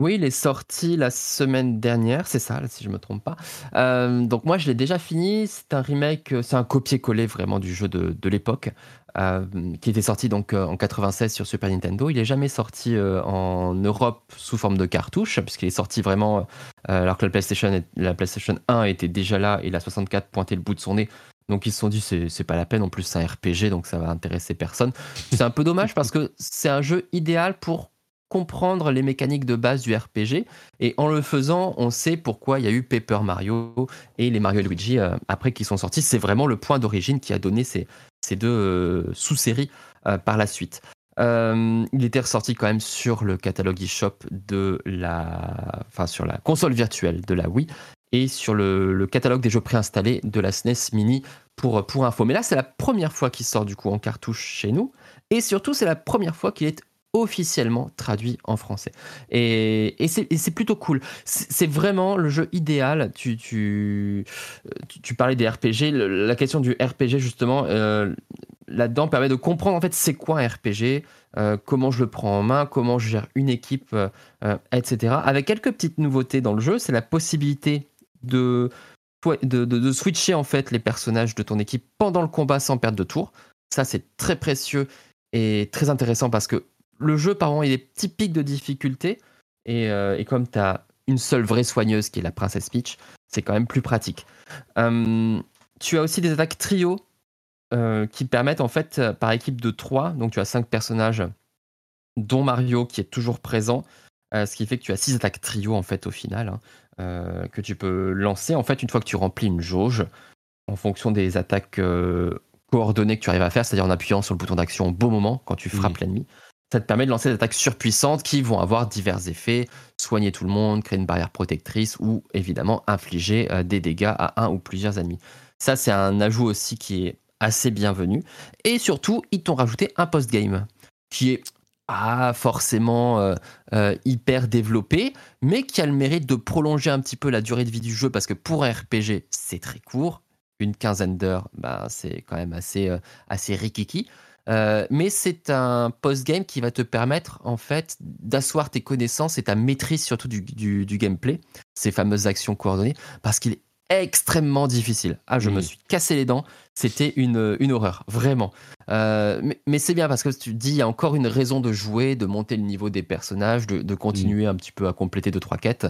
[SPEAKER 2] Oui, il est sorti la semaine dernière, c'est ça, si je ne me trompe pas. Euh, donc moi, je l'ai déjà fini. C'est un remake, c'est un copier-coller vraiment du jeu de, l'époque, euh, qui était sorti donc euh, en 96 sur Super Nintendo. Il n'est jamais sorti en Europe sous forme de cartouche, puisqu'il est sorti vraiment alors que la PlayStation, la PlayStation 1 était déjà là et la 64 pointait le bout de son nez. Donc ils se sont dit c'est pas la peine. En plus c'est un RPG, donc ça va intéresser personne. C'est un peu dommage parce que c'est un jeu idéal pour comprendre les mécaniques de base du RPG. Et en le faisant, on sait pourquoi il y a eu Paper Mario et les Mario Luigi euh, après qui sont sortis. C'est vraiment le point d'origine qui a donné ces, deux euh, sous-séries euh, par la suite. il était ressorti quand même sur le catalogue eShop de la, enfin sur la console virtuelle de la Wii et sur le, catalogue des jeux préinstallés de la SNES e Mini pour, pour info. Mais là, c'est la première fois qu'il sort du coup en cartouche chez nous. Et surtout, c'est la première fois qu'il est officiellement traduit en français. Et, c'est plutôt cool. C'est vraiment le jeu idéal. Tu, tu, tu, parlais des RPG. La question du RPG, justement, euh, là-dedans permet de comprendre en fait c'est quoi un RPG, euh, comment je le prends en main, comment je gère une équipe, euh, etc. Avec quelques petites nouveautés dans le jeu, c'est la possibilité de de, de, switcher en fait les personnages de ton équipe pendant le combat sans perdre de tour. Ça, c'est très précieux et très intéressant parce que le jeu, par contre, il est typique de difficulté. Euh, et, comme tu as une seule vraie soigneuse qui est la princesse Peach, c'est quand même plus pratique. Euh, tu as aussi des attaques trio euh, qui permettent, en fait, par équipe de 3, donc tu as 5 personnages, dont Mario qui est toujours présent, ce qui fait que tu as 6 attaques trio, en fait, au final, hein, que tu peux lancer, en fait, une fois que tu remplis une jauge, en fonction des attaques coordonnées que tu arrives à faire, c'est-à-dire en appuyant sur le bouton d'action au bon moment quand tu frappes mmh. l'ennemi ça te permet de lancer des attaques surpuissantes qui vont avoir divers effets, soigner tout le monde, créer une barrière protectrice ou évidemment infliger euh, des dégâts à un ou plusieurs ennemis. Ça, c'est un ajout aussi qui est assez bienvenu. Et surtout, ils t'ont rajouté un post-game qui est pas forcément euh, euh, hyper développé, mais qui a le mérite de prolonger un petit peu la durée de vie du jeu parce que pour un RPG, c'est très court. Une quinzaine d'heures, bah, c'est quand même assez, assez rikiki. Euh, mais c'est un post-game qui va te permettre en fait d'asseoir tes connaissances et ta maîtrise surtout du, gameplay, ces fameuses actions coordonnées, parce qu'il est extrêmement difficile. Ah, je me suis cassé les dents, c'était une, une horreur, vraiment. Euh, mais, c'est bien parce que tu dis, il y a encore une raison de jouer, de monter le niveau des personnages, de, continuer un petit peu à compléter deux, trois quêtes.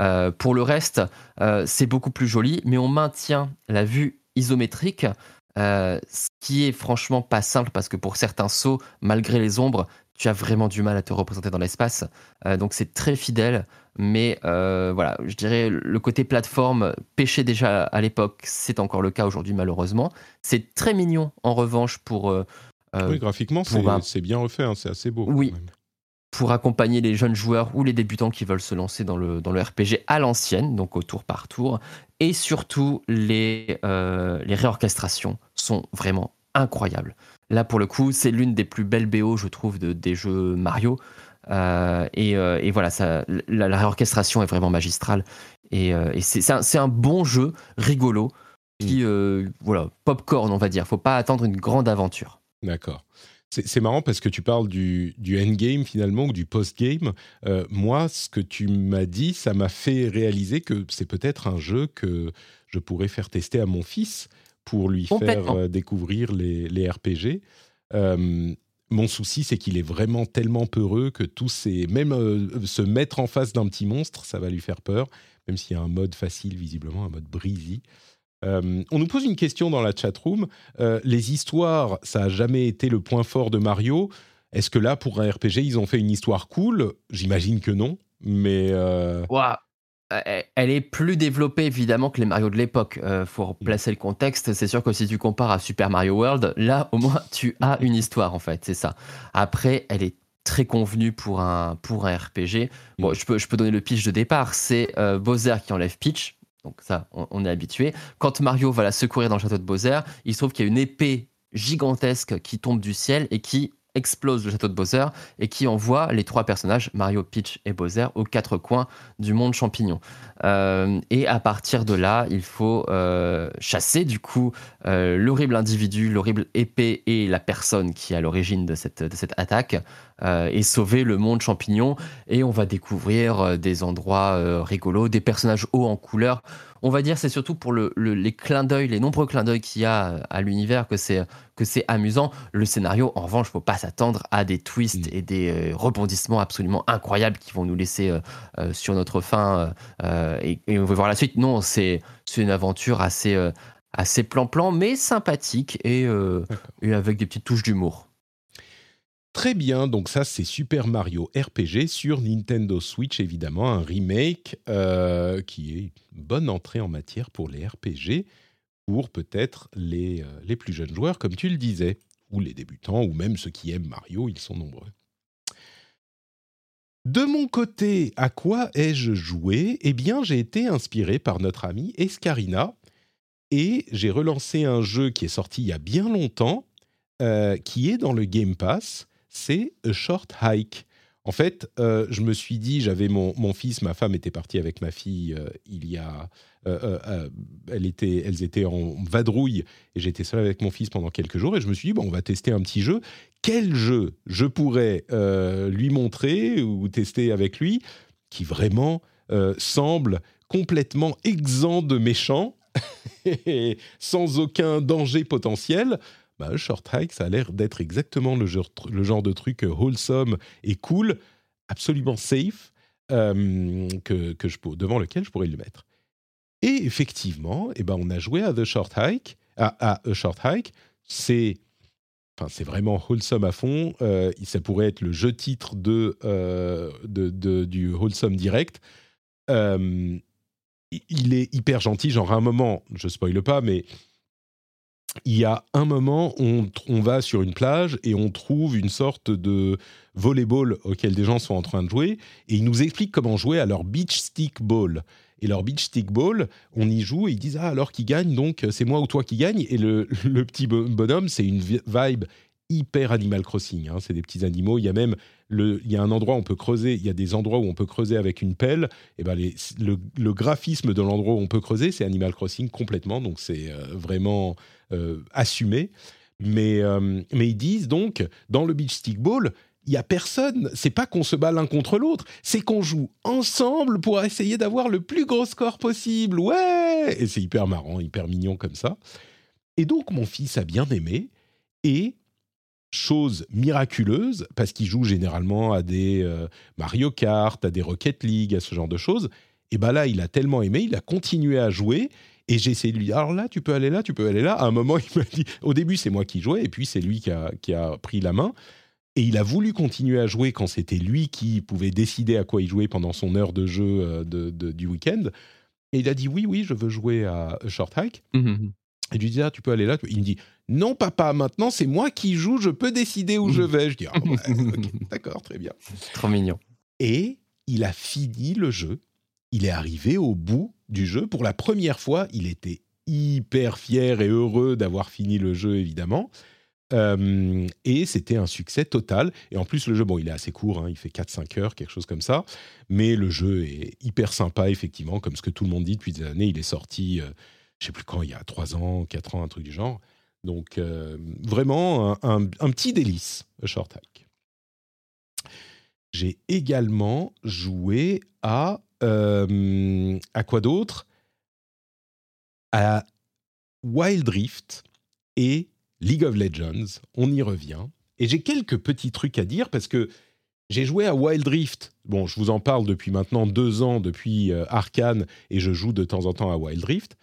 [SPEAKER 2] Euh, pour le reste, c'est beaucoup plus joli, mais on maintient la vue isométrique ce qui est franchement pas simple parce que pour certains sauts, malgré les ombres, tu as vraiment du mal à te représenter dans l'espace. donc c'est très fidèle, mais voilà, je dirais le côté plateforme pêchait déjà à l'époque, c'est encore le cas aujourd'hui malheureusement. C'est très mignon en revanche pour
[SPEAKER 1] oui, graphiquement, c'est bien refait, hein, c'est assez beau.
[SPEAKER 2] Oui, pour accompagner les jeunes joueurs ou les débutants qui veulent se lancer dans le, dans le RPG à l'ancienne, donc au tour par tour. Et surtout, les, euh, les réorchestrations sont vraiment incroyables. Là, pour le coup, c'est l'une des plus belles BO, je trouve, de, des jeux Mario. Euh, euh, et, voilà, ça, la, réorchestration est vraiment magistrale. Et, c'est un, un, bon jeu, rigolo, qui, mm. voilà, popcorn, on va dire. Faut pas attendre une grande aventure.
[SPEAKER 1] D'accord. C'est marrant parce que tu parles du, du endgame finalement ou du post-game. Euh, moi, ce que tu m'as dit, ça m'a fait réaliser que c'est peut-être un jeu que je pourrais faire tester à mon fils pour lui faire euh, découvrir les, les RPG. Euh, mon souci, c'est qu'il est vraiment tellement peureux que tous ces. Même se mettre en face d'un petit monstre, ça va lui faire peur, même s'il y a un mode facile, visiblement, un mode breezy. Euh, on nous pose une question dans la chatroom. Euh, les histoires, ça n'a jamais été le point fort de Mario. Est-ce que là, pour un RPG, ils ont fait une histoire cool? J'imagine que non, mais... Euh...
[SPEAKER 2] Elle est plus développée évidemment que les Mario de l'époque. Euh, faut placer le contexte. C'est sûr que si tu compares à Super Mario World, là au moins tu as une histoire en fait. C'est ça. Après, elle est très convenue pour un pour un RPG. Bon, je peux je peux donner le pitch de départ. C'est Bowser qui enlève Peach donc ça, on, est habitué. Quand Mario va la secourir dans le château de Bowser, il se trouve qu'il y a une épée gigantesque qui tombe du ciel et qui explose le château de Bowser et qui envoie les trois personnages, Mario, Peach et Bowser, aux quatre coins du monde champignon. Euh, et à partir de là, il faut euh, chasser du coup euh, l'horrible individu, l'horrible épée et la personne qui est à l'origine de cette, de cette attaque et sauver le monde champignon. Et on va découvrir des endroits rigolos, des personnages hauts en couleur on va dire c'est surtout pour les clins d'œil, les nombreux clins d'œil qu'il y a à l'univers que c'est que c'est amusant. Le scénario, en revanche, faut pas s'attendre à des twists mm. et des euh, rebondissements absolument incroyables qui vont nous laisser euh, euh, sur notre fin et, on va voir la suite. Non, c'est une aventure assez assez plan-plan, mais sympathique et, et avec des petites touches d'humour.
[SPEAKER 1] Très bien, donc ça c'est Super Mario RPG sur Nintendo Switch évidemment, un remake euh, qui est une bonne entrée en matière pour les RPG, pour peut-être les, euh, les plus jeunes joueurs comme tu le disais, ou les débutants, ou même ceux qui aiment Mario, ils sont nombreux. De mon côté, à quoi ai-je joué? Eh bien j'ai été inspiré par notre ami Escarina, et j'ai relancé un jeu qui est sorti il y a bien longtemps, euh, qui est dans le Game Pass, c'est A Short Hike. En fait, euh, je me suis dit, j'avais mon, fils, ma femme était partie avec ma fille euh, il y a. Euh, elles étaient en vadrouille et j'étais seul avec mon fils pendant quelques jours et je me suis dit, bon, on va tester un petit jeu. Quel jeu je pourrais lui montrer ou tester avec lui qui vraiment semble complètement exempt de méchants et sans aucun danger potentiel? Bah, Short Hike, ça a l'air d'être exactement le genre, de truc euh, wholesome et cool, absolument safe, euh, que, que je, devant lequel je pourrais le mettre. Et effectivement, eh ben, on a joué à The Short Hike, à, A Short Hike. C'est Enfin, c'est vraiment wholesome à fond. Euh, ça pourrait être le jeu titre de, du wholesome direct. il est hyper gentil. Genre, à un moment, je spoile pas, mais il y a un moment, on, va sur une plage et on trouve une sorte de volleyball auquel des gens sont en train de jouer et ils nous expliquent comment jouer à leur beach stick ball. Et leur beach stick ball, on y joue et ils disent Ah, alors qui gagne Donc c'est moi ou toi qui gagne. Et le, le petit bonhomme, c'est une vibe hyper Animal Crossing. Hein. C'est des petits animaux. Il y a même il y a un endroit où on peut creuser. Il y a des endroits où on peut creuser avec une pelle. Et ben le, graphisme de l'endroit où on peut creuser, c'est Animal Crossing complètement. Donc c'est euh, vraiment euh, assumé. Mais, euh, mais ils disent donc dans le beach stick ball. Il y a personne, c'est pas qu'on se bat l'un contre l'autre, c'est qu'on joue ensemble pour essayer d'avoir le plus gros score possible. Ouais Et c'est hyper marrant, hyper mignon comme ça. Et donc mon fils a bien aimé et chose miraculeuse, parce qu'il joue généralement à des euh, Mario Kart, à des Rocket League, à ce genre de choses, et bien là, il a tellement aimé, il a continué à jouer, Et j'ai essayé de lui dire, alors là, tu peux aller là, tu peux aller là. À un moment, il m'a dit, au début, c'est moi qui jouais, et puis c'est lui qui a, qui a pris la main. Et il a voulu continuer à jouer quand c'était lui qui pouvait décider à quoi il jouait pendant son heure de jeu euh, du week-end. Et il a dit, oui, oui, je veux jouer à Short Hike.
[SPEAKER 2] Mhm.
[SPEAKER 1] Et je lui dis, ah, tu peux aller là. Il me dit, non, papa, maintenant c'est moi qui joue, je peux décider où je vais. Je dis, ah, ouais, d'accord, très bien.
[SPEAKER 2] Trop mignon.
[SPEAKER 1] Et il a fini le jeu. Il est arrivé au bout du jeu. Pour la première fois, il était hyper fier et heureux d'avoir fini le jeu, évidemment. Euh, et c'était un succès total. Et en plus, le jeu, bon, il est assez court, hein, il fait 4-5 heures, quelque chose comme ça. Mais le jeu est hyper sympa, effectivement, comme ce que tout le monde dit depuis des années. Il est sorti, euh, je sais plus quand, il y a 3 ans, 4 ans, un truc du genre. Donc, euh, vraiment, un, petit délice, Short Hack. J'ai également joué à. euh, à quoi d'autre? À Wild Rift et League of Legends. On y revient. Et j'ai quelques petits trucs à dire parce que j'ai joué à Wild Rift. Bon, je vous en parle depuis maintenant deux ans, depuis euh, Arcane, et je joue de temps en temps à Wild Rift.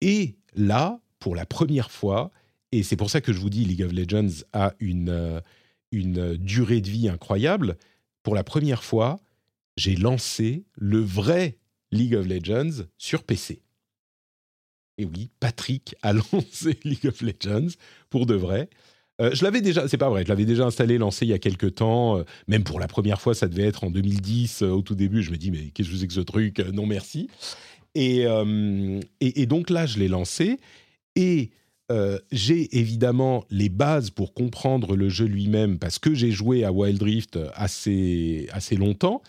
[SPEAKER 1] Et là, pour la première fois, et c'est pour ça que je vous dis League of Legends a une, euh, une durée de vie incroyable, pour la première fois, j'ai lancé le vrai League of Legends sur PC. Et oui, Patrick a lancé League of Legends pour de vrai. Euh, je l'avais déjà, c'est pas vrai, je l'avais déjà installé, lancé il y a quelques temps. euh, même pour la première fois, ça devait être en 2010 euh, au tout début. Je me dis, mais qu'est-ce que c'est que ce truc? Non, merci. Et, euh, et, donc là, je l'ai lancé. Et euh, j'ai évidemment les bases pour comprendre le jeu lui-même parce que j'ai joué à Wild Rift assez, assez longtemps.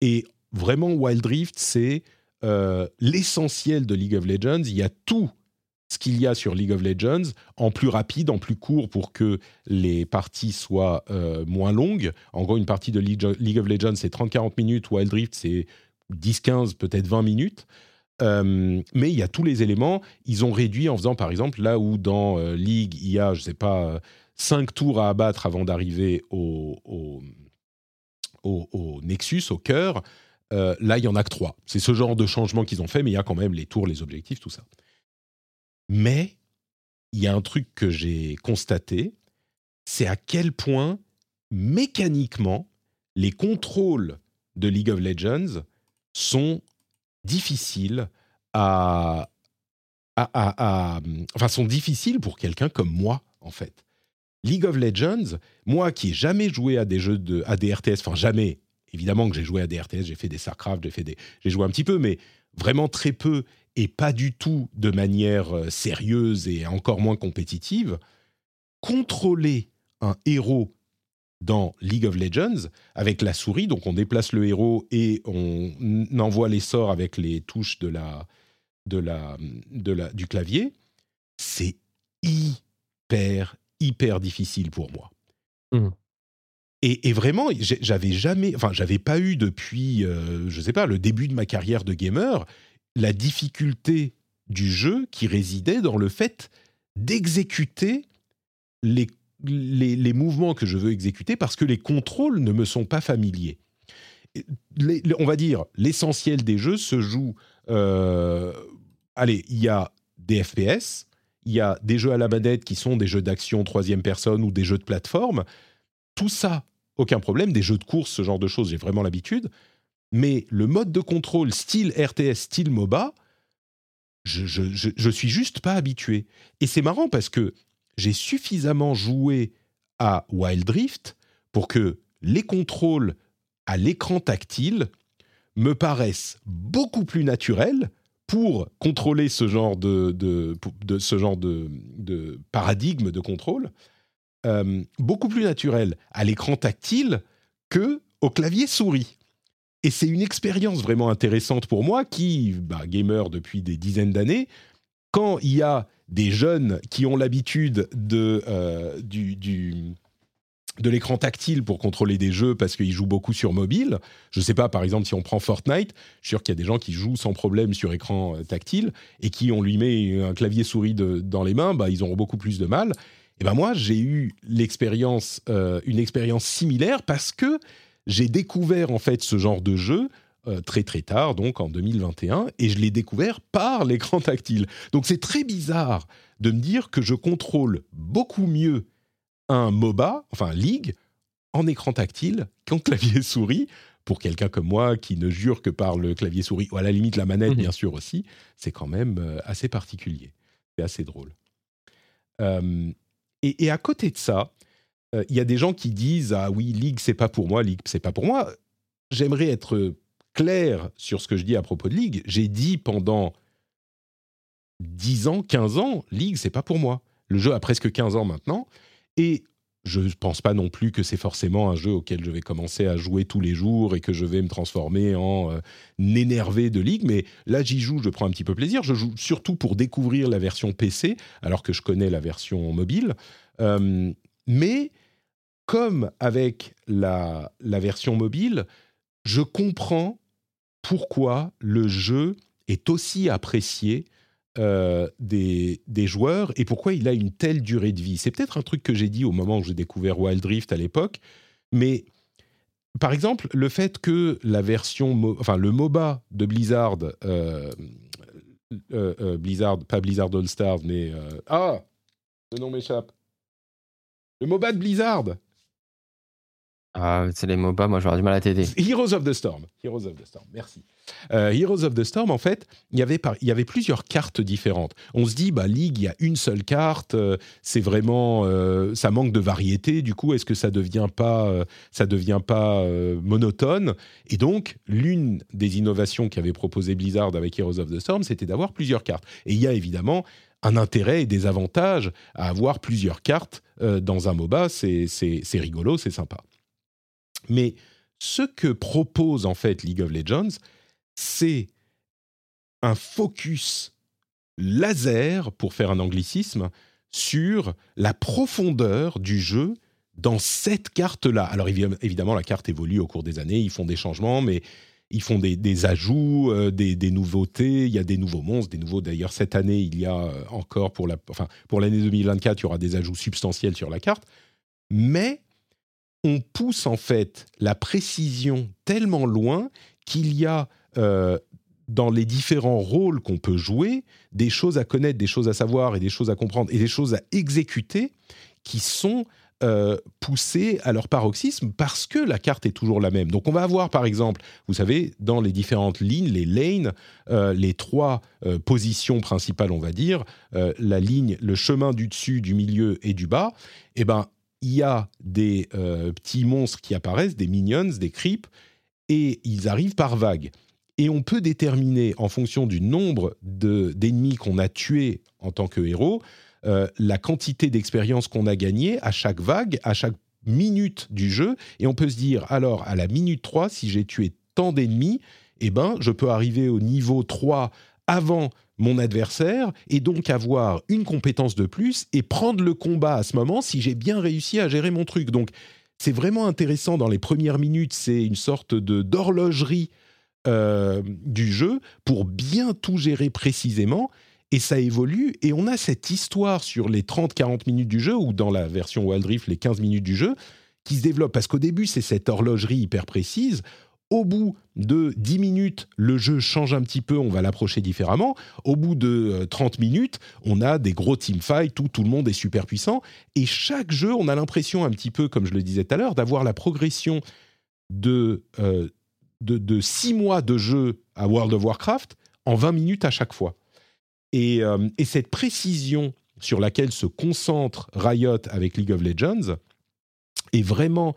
[SPEAKER 1] Et vraiment, Wild Rift, c'est euh, l'essentiel de League of Legends. Il y a tout ce qu'il y a sur League of Legends en plus rapide, en plus court pour que les parties soient moins longues. En gros, une partie de League League of Legends, c'est 30-40 minutes. Wild Rift, c'est 10-15, peut-être 20 minutes. Euh, mais il y a tous les éléments. Ils ont réduit en faisant, par exemple, là où dans euh, League, il y a, je sais pas, 5 tours à abattre avant d'arriver au, Nexus, au cœur. euh, là, il y en a que 3. C'est ce genre de changement qu'ils ont fait, mais il y a quand même les tours, les objectifs, tout ça. Mais il y a un truc que j'ai constaté, c'est à quel point mécaniquement les contrôles de League of Legends sont difficiles à, à, à- enfin sont difficiles pour quelqu'un comme moi en fait. League of Legends, moi qui ai jamais joué à des jeux de à des RTS, enfin jamais. Évidemment que j'ai joué à des RTS, j'ai fait des Starcraft, j'ai fait des, j'ai joué un petit peu, mais vraiment très peu et pas du tout de manière euh, sérieuse et encore moins compétitive. Contrôler un héros dans League of Legends avec la souris, donc on déplace le héros et on envoie les sorts avec les touches de la, de la, de la, du clavier, c'est hyper, hyper difficile pour moi.
[SPEAKER 5] Mhm.
[SPEAKER 1] Et, et vraiment, j'avais jamais, enfin, j'avais pas eu depuis, euh, je sais pas, le début de ma carrière de gamer, la difficulté du jeu qui résidait dans le fait d'exécuter les, les, mouvements que je veux exécuter parce que les contrôles ne me sont pas familiers. On va dire, l'essentiel des jeux se joue. euh, allez, il y a des FPS, il y a des jeux à la manette qui sont des jeux d'action troisième personne ou des jeux de plateforme. Tout ça, aucun problème. Des jeux de course, ce genre de choses, j'ai vraiment l'habitude. Mais le mode de contrôle style RTS, style MOBA, je, je, je, je suis juste pas habitué. Et c'est marrant parce que j'ai suffisamment joué à Wild Rift pour que les contrôles à l'écran tactile me paraissent beaucoup plus naturels pour contrôler ce genre de, paradigme de contrôle, euh, beaucoup plus naturel à l'écran tactile que au clavier souris. Et c'est une expérience vraiment intéressante pour moi qui, bah, gamer depuis des dizaines d'années, quand il y a des jeunes qui ont l'habitude de, euh, de l'écran tactile pour contrôler des jeux parce qu'ils jouent beaucoup sur mobile. Je ne sais pas, par exemple, si on prend Fortnite, je suis sûr qu'il y a des gens qui jouent sans problème sur écran euh, tactile et qui, on lui met un clavier souris de- dans les mains, bah, ils auront beaucoup plus de mal. Et ben moi, j'ai eu euh, une expérience similaire parce que j'ai découvert en fait ce genre de jeu très très tard, donc en 2021, et je l'ai découvert par l'écran tactile. Donc c'est très bizarre de me dire que je contrôle beaucoup mieux un MOBA, enfin League, en écran tactile qu'en clavier souris. Pour quelqu'un comme moi qui ne jure que par le clavier souris, ou à la limite la manette, mhm. bien sûr aussi, c'est quand même euh, assez particulier. C'est assez drôle. Euh, et, à côté de ça, euh, il y a des gens qui disent Ah oui, League, c'est pas pour moi, League, c'est pas pour moi. J'aimerais être clair sur ce que je dis à propos de League. J'ai dit pendant 10 ans, 15 ans, League, c'est pas pour moi. Le jeu a presque 15 ans maintenant. Et je ne pense pas non plus que c'est forcément un jeu auquel je vais commencer à jouer tous les jours et que je vais me transformer en euh, énervé de ligue. Mais là, j'y joue, je prends un petit peu plaisir. Je joue surtout pour découvrir la version PC, alors que je connais la version mobile. Euh, mais comme avec la version mobile, je comprends pourquoi le jeu est aussi apprécié euh, des, joueurs et pourquoi il a une telle durée de vie. C'est peut-être un truc que j'ai dit au moment où j'ai découvert Wild Rift à l'époque, mais par exemple, le fait que la version, enfin le MOBA de Blizzard, euh, euh, Blizzard, pas Blizzard All Stars, mais ah, le nom m'échappe. Le MOBA de Blizzard,
[SPEAKER 2] ah, c'est les MOBA, moi j'aurais du mal à t'aider.
[SPEAKER 1] Heroes of the Storm. Heroes of the Storm, merci. Euh, Heroes of the Storm, en fait, il y, avait plusieurs cartes différentes. On se dit, bah, League, il y a une seule carte, euh, c'est vraiment. Euh, ça manque de variété, du coup, est-ce que ça devient pas, ça devient pas monotone? Et donc, l'une des innovations qu'avait proposé Blizzard avec Heroes of the Storm, c'était d'avoir plusieurs cartes. Et il y a évidemment un intérêt et des avantages à avoir plusieurs cartes dans un MOBA, c'est rigolo, c'est sympa. Mais ce que propose en fait League of Legends, c'est un focus laser, pour faire un anglicisme, sur la profondeur du jeu dans cette carte-là. Alors évidemment, la carte évolue au cours des années, ils font des changements, mais ils font des, ajouts, euh, des, nouveautés, il y a des nouveaux monstres, des nouveaux... D'ailleurs, cette année, il y a euh, encore, pour l'année 2024, il y aura des ajouts substantiels sur la carte. Mais on pousse en fait la précision tellement loin qu'il y a euh, dans les différents rôles qu'on peut jouer des choses à connaître, des choses à savoir et des choses à comprendre et des choses à exécuter qui sont euh, poussées à leur paroxysme parce que la carte est toujours la même. Donc on va avoir par exemple, vous savez, dans les différentes lignes, les lanes, euh, les trois positions principales, on va dire, la ligne, le chemin du dessus, du milieu et du bas, eh ben il y a des euh, petits monstres qui apparaissent, des minions, des creeps, et ils arrivent par vagues. Et on peut déterminer, en fonction du nombre d'ennemis qu'on a tués en tant que héros, euh, la quantité d'expérience qu'on a gagnée à chaque vague, à chaque minute du jeu. Et on peut se dire, alors, à la minute 3, si j'ai tué tant d'ennemis, eh ben, je peux arriver au niveau 3 avant mon adversaire et donc avoir une compétence de plus et prendre le combat à ce moment si j'ai bien réussi à gérer mon truc. Donc c'est vraiment intéressant dans les premières minutes, c'est une sorte de d'horlogerie euh, du jeu pour bien tout gérer précisément et ça évolue et on a cette histoire sur les 30-40 minutes du jeu ou dans la version Wild Rift les 15 minutes du jeu qui se développe parce qu'au début c'est cette horlogerie hyper précise au bout de 10 minutes, le jeu change un petit peu, on va l'approcher différemment. Au bout de 30 euh, minutes, on a des gros teamfights où tout le monde est super puissant. Et chaque jeu, on a l'impression un petit peu, comme je le disais tout à l'heure, d'avoir la progression de, euh, de, 6 mois de jeu à World of Warcraft en 20 minutes à chaque fois. Et, euh, et cette précision sur laquelle se concentre Riot avec League of Legends est vraiment...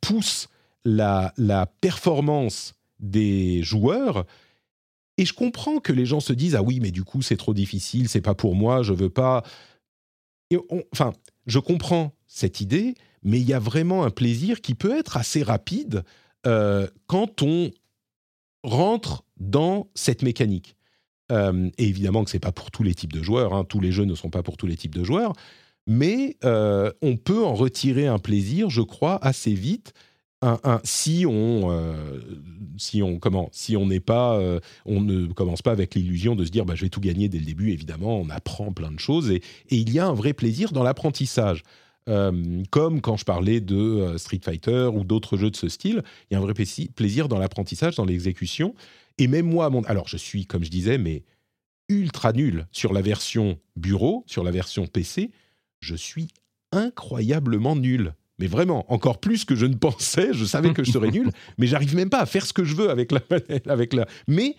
[SPEAKER 1] pousse la, performance des joueurs. Et je comprends que les gens se disent ah oui mais du coup c'est trop difficile, c'est pas pour moi, je veux pas. enfin, je comprends cette idée, mais il y a vraiment un plaisir qui peut être assez rapide euh, quand on rentre dans cette mécanique. Euh, et évidemment que c'est pas pour tous les types de joueurs, hein. tous les jeux ne sont pas pour tous les types de joueurs, mais euh, on peut en retirer un plaisir, je crois, assez vite si on euh, si on comment si on n'est pas euh, on ne commence pas avec l'illusion de se dire bah, je vais tout gagner dès le début évidemment on apprend plein de choses et, il y a un vrai plaisir dans l'apprentissage comme quand je parlais de Street Fighter ou d'autres jeux de ce style. Il y a un vrai plaisir dans l'apprentissage, dans l'exécution. Et même moi, alors je suis, comme je disais, mais ultra nul sur la version bureau, sur la version PC. Je suis incroyablement nul. Mais vraiment, encore plus que je ne pensais. Je savais que je serais nul, mais j'arrive même pas à faire ce que je veux avec la avec la. Mais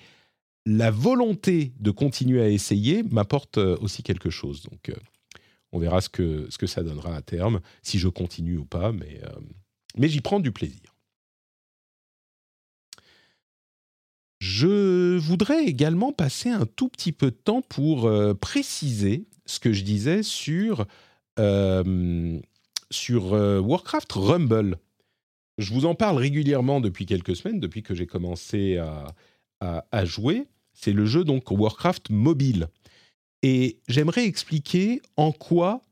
[SPEAKER 1] la volonté de continuer à essayer m'apporte euh, aussi quelque chose. Donc, euh, on verra ce que, ce que ça donnera à terme, si je continue ou pas, mais, euh, mais j'y prends du plaisir. Je voudrais également passer un tout petit peu de temps pour préciser ce que je disais sur, sur Warcraft Rumble. Je vous en parle régulièrement depuis quelques semaines, depuis que j'ai commencé à, jouer. C'est le jeu donc Warcraft mobile. Et j'aimerais expliquer en quoi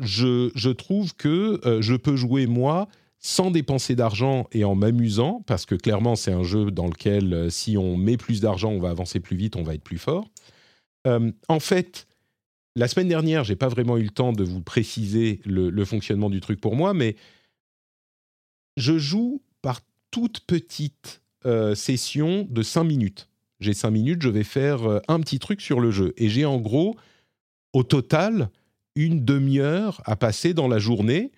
[SPEAKER 1] je, trouve que euh, je peux jouer moi sans dépenser d'argent et en m'amusant, parce que clairement c'est un jeu dans lequel euh, si on met plus d'argent, on va avancer plus vite, on va être plus fort. Euh, en fait, la semaine dernière, j'ai pas vraiment eu le temps de vous préciser le, fonctionnement du truc pour moi, mais je joue par toute petite session de 5 minutes j'ai cinq minutes, je vais faire euh, un petit truc sur le jeu. Et j'ai en gros, au total, une demi-heure à passer dans la journée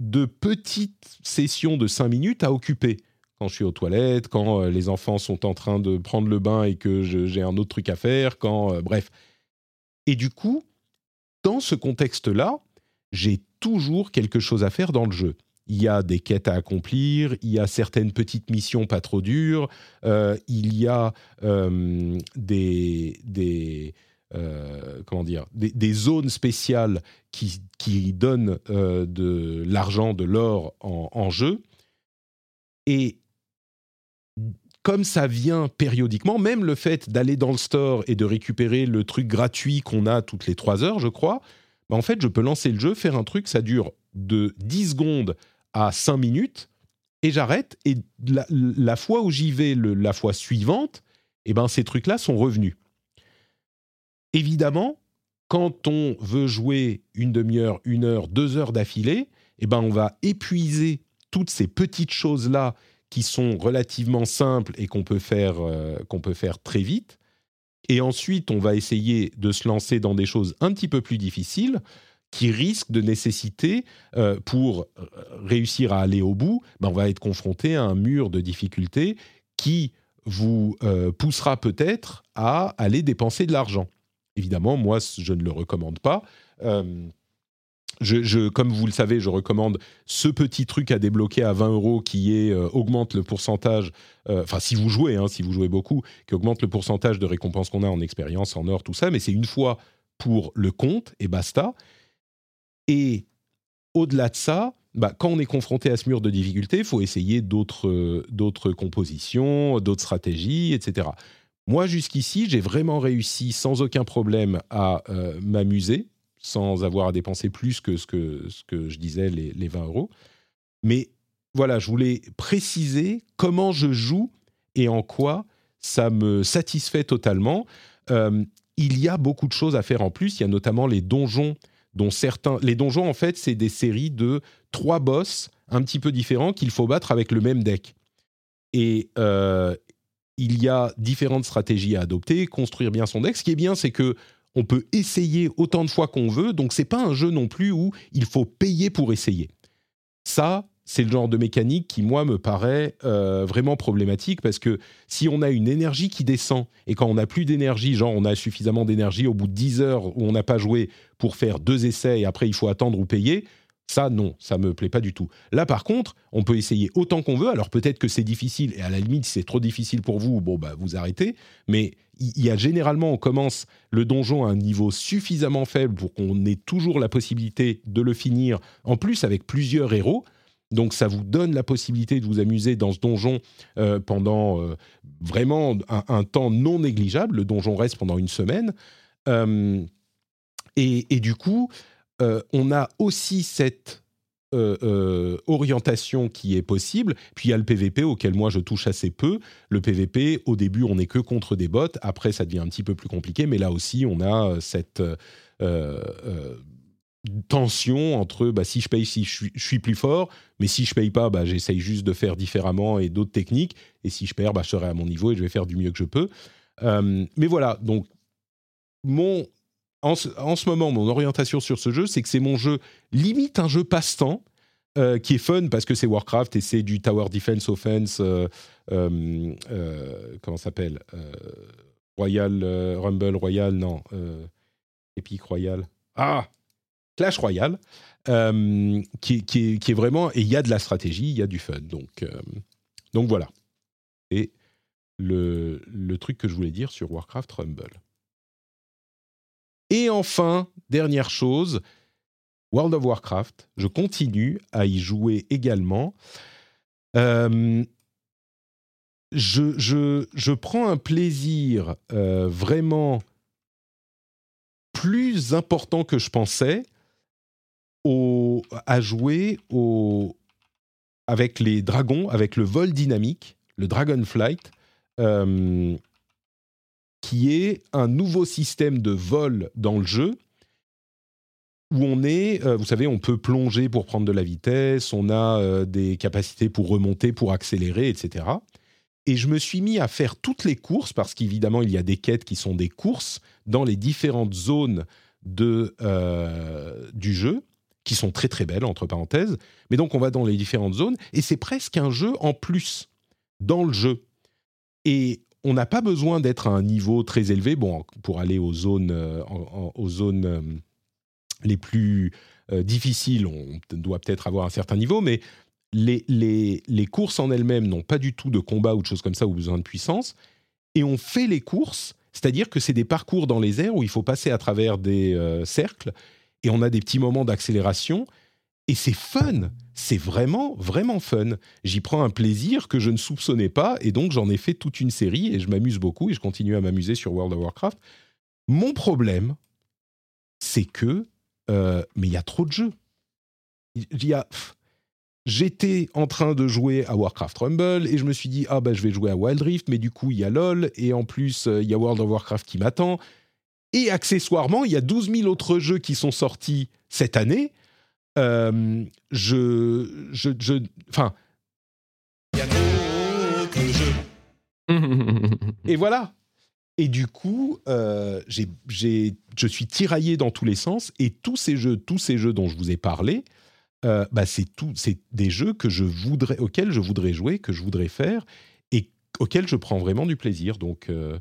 [SPEAKER 1] de petites sessions de cinq minutes à occuper. Quand je suis aux toilettes, quand euh, les enfants sont en train de prendre le bain et que j'ai un autre truc à faire, quand... Euh, bref. Et du coup, dans ce contexte-là, j'ai toujours quelque chose à faire dans le jeu il y a des quêtes à accomplir, il y a certaines petites missions pas trop dures, euh, il y a euh, des, des euh, comment dire, des, zones spéciales qui, qui donnent de l'argent, de l'or en, en, jeu. Et comme ça vient périodiquement, même le fait d'aller dans le store et de récupérer le truc gratuit qu'on a toutes les trois heures, je crois, bah en fait, je peux lancer le jeu, faire un truc, ça dure de 10 secondes à 5 minutes et j'arrête. Et la, fois où j'y vais, la fois suivante, eh ben, ces trucs-là sont revenus. Évidemment, quand on veut jouer une demi-heure, une heure, deux heures d'affilée, eh ben, on va épuiser toutes ces petites choses-là qui sont relativement simples et qu'on peut, faire, euh, peut faire très vite. Et ensuite, on va essayer de se lancer dans des choses un petit peu plus difficiles qui risque de nécessiter, euh, pour euh, réussir à aller au bout, ben on va être confronté à un mur de difficultés qui vous poussera peut-être à aller dépenser de l'argent. Évidemment, moi, je ne le recommande pas. Je, comme vous le savez, je recommande ce petit truc à débloquer à 20 euros qui est, augmente le pourcentage, enfin si vous jouez, hein, si vous jouez beaucoup, qui augmente le pourcentage de récompenses qu'on a en expérience, en or, tout ça, mais c'est une fois pour le compte et basta. Et au-delà de ça, bah, quand on est confronté à ce mur de difficulté, il faut essayer d'autres, d'autres compositions, d'autres stratégies, etc. Moi, jusqu'ici, j'ai vraiment réussi sans aucun problème à euh, m'amuser, sans avoir à dépenser plus que ce que, je disais, les, les 20 euros. Mais voilà, je voulais préciser comment je joue et en quoi ça me satisfait totalement. Euh, il y a beaucoup de choses à faire en plus. Il y a notamment les donjons dont certains. Les donjons, en fait, c'est des séries de trois boss un petit peu différents qu'il faut battre avec le même deck. Et euh, il y a différentes stratégies à adopter, construire bien son deck. Ce qui est bien, c'est que on peut essayer autant de fois qu'on veut, donc c'est pas un jeu non plus où il faut payer pour essayer. Ça, c'est le genre de mécanique qui, moi, me paraît euh, vraiment problématique parce que si on a une énergie qui descend et quand on n'a plus d'énergie, genre on a suffisamment d'énergie au bout de 10 heures où on n'a pas joué pour faire deux essais et après il faut attendre ou payer, ça, non, ça me plaît pas du tout. Là, par contre, on peut essayer autant qu'on veut. Alors peut-être que c'est difficile, et à la limite, si c'est trop difficile pour vous, bon, bah, vous arrêtez. Mais il y a généralement, on commence le donjon à un niveau suffisamment faible pour qu'on ait toujours la possibilité de le finir, en plus avec plusieurs héros. Donc ça vous donne la possibilité de vous amuser dans ce donjon euh, pendant euh, vraiment un, temps non négligeable. Le donjon reste pendant une semaine. Euh, et, du coup, on a aussi cette orientation qui est possible. Puis il y a le PVP auquel moi je touche assez peu. Le PVP, au début, on n'est que contre des bots. Après, ça devient un petit peu plus compliqué. Mais là aussi, on a cette tension entre bah, si je paye, si je suis, plus fort, mais si je paye pas, bah, j'essaye juste de faire différemment et d'autres techniques. Et si je perds, bah, je serai à mon niveau et je vais faire du mieux que je peux. Euh, mais voilà, donc mon, en, ce, moment, mon orientation sur ce jeu, c'est que c'est mon jeu limite un jeu passe-temps. Euh, qui est fun parce que c'est Warcraft et c'est du Tower Defense Offense, euh, comment s'appelle Royal Rumble Royal, non, Epic Royal. Ah Clash Royale, euh, qui, est, vraiment... Et il y a de la stratégie, il y a du fun. Donc, euh, donc voilà. Et le, le truc que je voulais dire sur Warcraft Rumble. Et enfin, dernière chose, World of Warcraft, je continue à y jouer également. Euh, je, je, je, prends un plaisir vraiment plus important que je pensais à jouer au, avec les dragons, avec le vol dynamique, le Dragonflight, euh, qui est un nouveau système de vol dans le jeu où on est, euh, vous savez, on peut plonger pour prendre de la vitesse, on a euh, des capacités pour remonter, pour accélérer, etc. Et je me suis mis à faire toutes les courses, parce qu'évidemment, il y a des quêtes qui sont des courses dans les différentes zones de, du jeu qui sont très très belles, entre parenthèses. Mais donc on va dans les différentes zones, et c'est presque un jeu en plus dans le jeu. Et on n'a pas besoin d'être à un niveau très élevé, bon, pour aller aux zones, euh, aux zones euh, les plus euh, difficiles, on doit peut-être avoir un certain niveau, mais les, les, les courses en elles-mêmes n'ont pas du tout de combat ou de choses comme ça ou besoin de puissance. Et on fait les courses, c'est-à-dire que c'est des parcours dans les airs où il faut passer à travers des cercles et on a des petits moments d'accélération et c'est fun. C'est vraiment, vraiment fun. J'y prends un plaisir que je ne soupçonnais pas et donc j'en ai fait toute une série et je m'amuse beaucoup et je continue à m'amuser sur World of Warcraft. Mon problème, c'est que, euh, mais il y a trop de jeux. Il y a. J'étais en train de jouer à Warcraft Rumble et je me suis dit ah bah je vais jouer à Wild Rift mais du coup il y a LoL et en plus euh, il y a World of Warcraft qui m'attend et accessoirement, il y a 12 000 autres jeux qui sont sortis cette année. Euh, je, je, je, enfin, et voilà. Et du coup, euh, j'ai, je suis tiraillé dans tous les sens. Et tous ces jeux, tous ces jeux dont je vous ai parlé, euh, bah c'est des jeux que je voudrais, auxquels je voudrais jouer, que je voudrais faire, et auxquels je prends vraiment du plaisir. Donc, euh,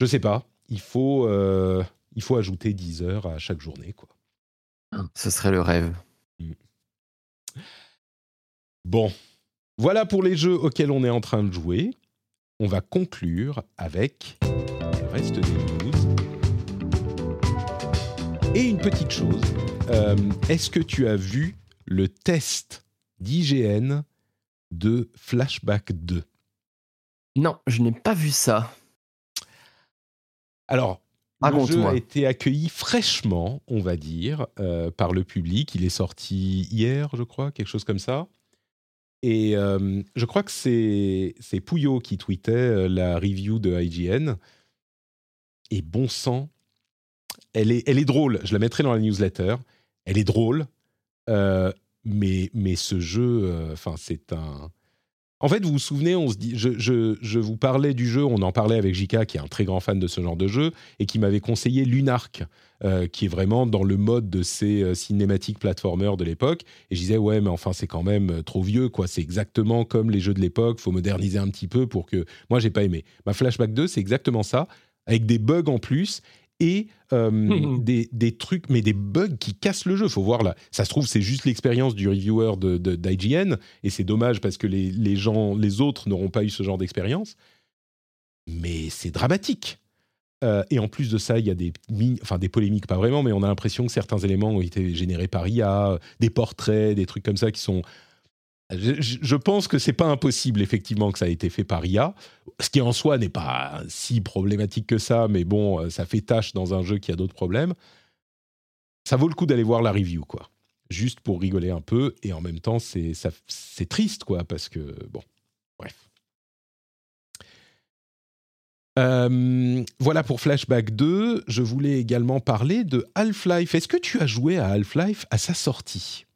[SPEAKER 1] je sais pas il faut, euh, il faut ajouter 10 heures à chaque journée. Quoi.
[SPEAKER 2] Ce serait le rêve.
[SPEAKER 1] Mm. Bon, voilà pour les jeux auxquels on est en train de jouer. On va conclure avec le reste des news. Et une petite chose, euh, est-ce que tu as vu le test d'IGN de Flashback 2
[SPEAKER 2] Non, je n'ai pas vu ça.
[SPEAKER 1] Alors, le jeu a été accueilli fraîchement, on va dire, euh, par le public. Il est sorti hier, je crois, quelque chose comme ça. Et euh, je crois que c'est Pouillot qui tweetait euh, la review de IGN. Et bon sang, elle est, elle est drôle. Je la mettrai dans la newsletter. Elle est drôle, mais, mais ce jeu, enfin, c'est un en fait, vous vous souvenez, on se dit, je, vous parlais du jeu, on en parlait avec Jika, qui est un très grand fan de ce genre de jeu, et qui m'avait conseillé Lunark, euh, qui est vraiment dans le mode de ces euh, cinématiques platformers de l'époque. Et je disais, ouais, mais enfin, c'est quand même euh, trop vieux, quoi. C'est exactement comme les jeux de l'époque, faut moderniser un petit peu pour que. Moi, j'ai pas aimé. Ma Flashback 2, c'est exactement ça, avec des bugs en plus et euh, mhm. des, trucs, mais des bugs qui cassent le jeu. Faut voir là. Ça se trouve, c'est juste l'expérience du reviewer d'IGN, de, et c'est dommage parce que les, gens, les autres n'auront pas eu ce genre d'expérience. Mais c'est dramatique. Euh, et en plus de ça, il y a des, enfin des polémiques, pas vraiment, mais on a l'impression que certains éléments ont été générés par IA, des portraits, des trucs comme ça qui sont je, pense que c'est pas impossible effectivement que ça a été fait par IA, ce qui en soi n'est pas si problématique que ça, mais bon, euh, ça fait tâche dans un jeu qui a d'autres problèmes. Ça vaut le coup d'aller voir la review, quoi. Juste pour rigoler un peu, et en même temps, c'est triste, quoi, parce que bon, bref. Euh, voilà pour Flashback 2. Je voulais également parler de Half-Life. Est-ce que tu as joué à Half-Life à sa sortie?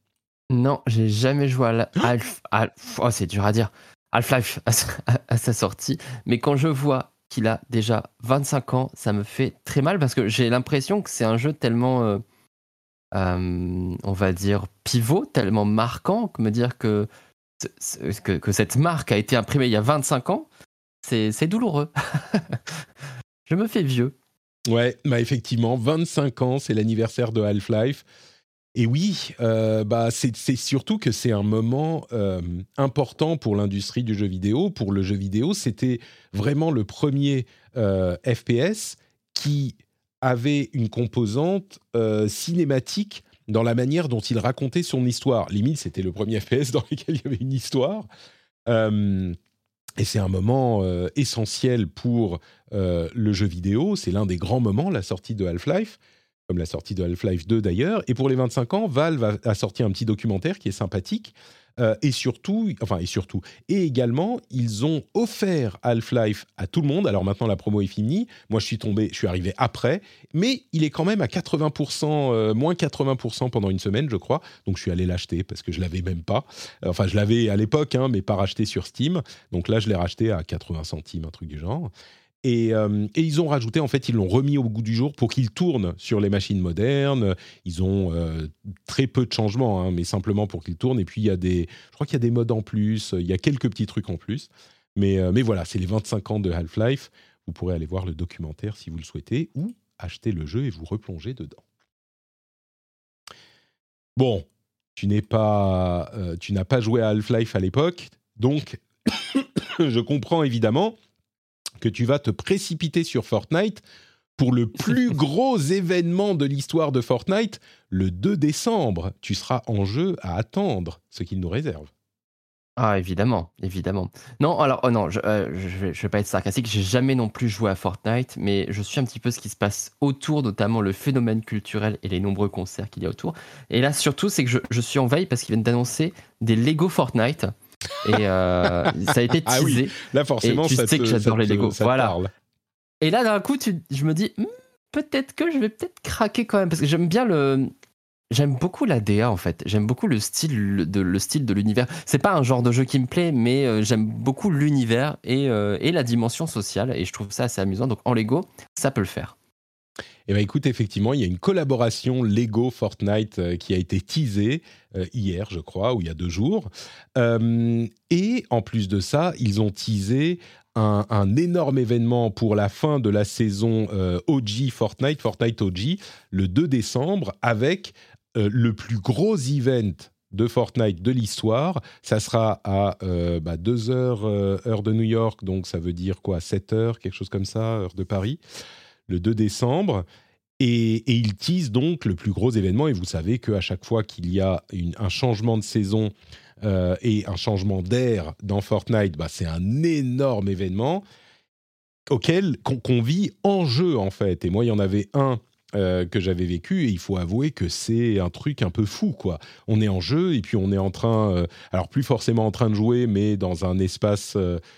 [SPEAKER 2] Non, j'ai jamais joué à Half. oh, c'est dur à dire. Half-Life à, sa sortie. Mais quand je vois qu'il a déjà 25 ans, ça me fait très mal parce que j'ai l'impression que c'est un jeu tellement, euh, euh, on va dire, pivot, tellement marquant, que me dire que, que, que cette marque a été imprimée il y a 25 ans, c'est douloureux. je me fais vieux.
[SPEAKER 1] Ouais, bah effectivement, 25 ans, c'est l'anniversaire de Half-Life. Et oui, euh, bah c'est surtout que c'est un moment euh, important pour l'industrie du jeu vidéo. Pour le jeu vidéo, c'était vraiment le premier euh, FPS qui avait une composante cinématique dans la manière dont il racontait son histoire. Limite, c'était le premier FPS dans lequel il y avait une histoire. et c'est un moment essentiel pour le jeu vidéo. C'est l'un des grands moments, la sortie de Half-Life comme la sortie de Half-Life 2 d'ailleurs. Et pour les 25 ans, Valve a, sorti un petit documentaire qui est sympathique. Euh, et surtout, enfin, et surtout, et également, ils ont offert Half-Life à tout le monde. Alors maintenant, la promo est finie. Moi, je suis tombé, je suis arrivé après, mais il est quand même à 80%, euh, moins 80% pendant une semaine, je crois. Donc, je suis allé l'acheter parce que je l'avais même pas. Enfin, je l'avais à l'époque, hein, mais pas racheté sur Steam. Donc là, je l'ai racheté à 80 centimes, un truc du genre. Euh, et, ils ont rajouté, en fait, ils l'ont remis au goût du jour pour qu'il tourne sur les machines modernes. Ils ont euh, très peu de changements, hein, mais simplement pour qu'il tourne. Et puis, il y a des, je crois qu'il y a des modes en plus, il y a quelques petits trucs en plus. Mais, euh, mais voilà, c'est les 25 ans de Half-Life. Vous pourrez aller voir le documentaire si vous le souhaitez ou acheter le jeu et vous replonger dedans. Bon, tu n'es pas, tu n'as pas joué à Half-Life à l'époque, donc je comprends évidemment que tu vas te précipiter sur Fortnite pour le plus gros événement de l'histoire de Fortnite, le 2 décembre. Tu seras en jeu à attendre ce qu'il nous réserve.
[SPEAKER 2] Ah, évidemment, évidemment. Non, alors, oh non, je, ne euh, vais, vais, pas être sarcastique, j'ai jamais non plus joué à Fortnite, mais je suis un petit peu ce qui se passe autour, notamment le phénomène culturel et les nombreux concerts qu'il y a autour. Et là, surtout, c'est que je, je, suis en veille parce qu'ils viennent d'annoncer des Lego Fortnite. Et euh, ça a été teasé.
[SPEAKER 1] Ah oui, là forcément,
[SPEAKER 2] tu sais que j'adore les Lego.
[SPEAKER 1] voilà.
[SPEAKER 2] Parle. Et là, d'un coup, je me dis, hmm, peut-être que je vais peut-être craquer quand même parce que j'aime bien le. J'aime beaucoup la DA en fait. J'aime beaucoup le style de le style de l'univers. C'est pas un genre de jeu qui me plaît, mais euh, j'aime beaucoup l'univers et, euh, et la dimension sociale et je trouve ça assez amusant. Donc en Lego, ça peut le faire.
[SPEAKER 1] Eh bien, écoute, effectivement, il y a une collaboration Lego Fortnite euh, qui a été teasée euh, hier, je crois, ou il y a deux jours. Euh, et en plus de ça, ils ont teasé un, énorme événement pour la fin de la saison OG Fortnite, Fortnite OG, le 2 décembre, avec le plus gros event de Fortnite de l'histoire. Ça sera à 2 bah, heures heure de New York, donc ça veut dire quoi 7 heures, quelque chose comme ça, heure de Paris le 2 décembre. Et, il tease donc le plus gros événement. Et vous savez qu'à chaque fois qu'il y a un changement de saison euh, et un changement d'air dans Fortnite, bah, c'est un énorme événement auquel qu'on vit en jeu en fait. Et moi, il y en avait un euh, que j'avais vécu et il faut avouer que c'est un truc un peu fou quoi. On est en jeu et puis on est en train, euh, alors plus forcément en train de jouer, mais dans un espace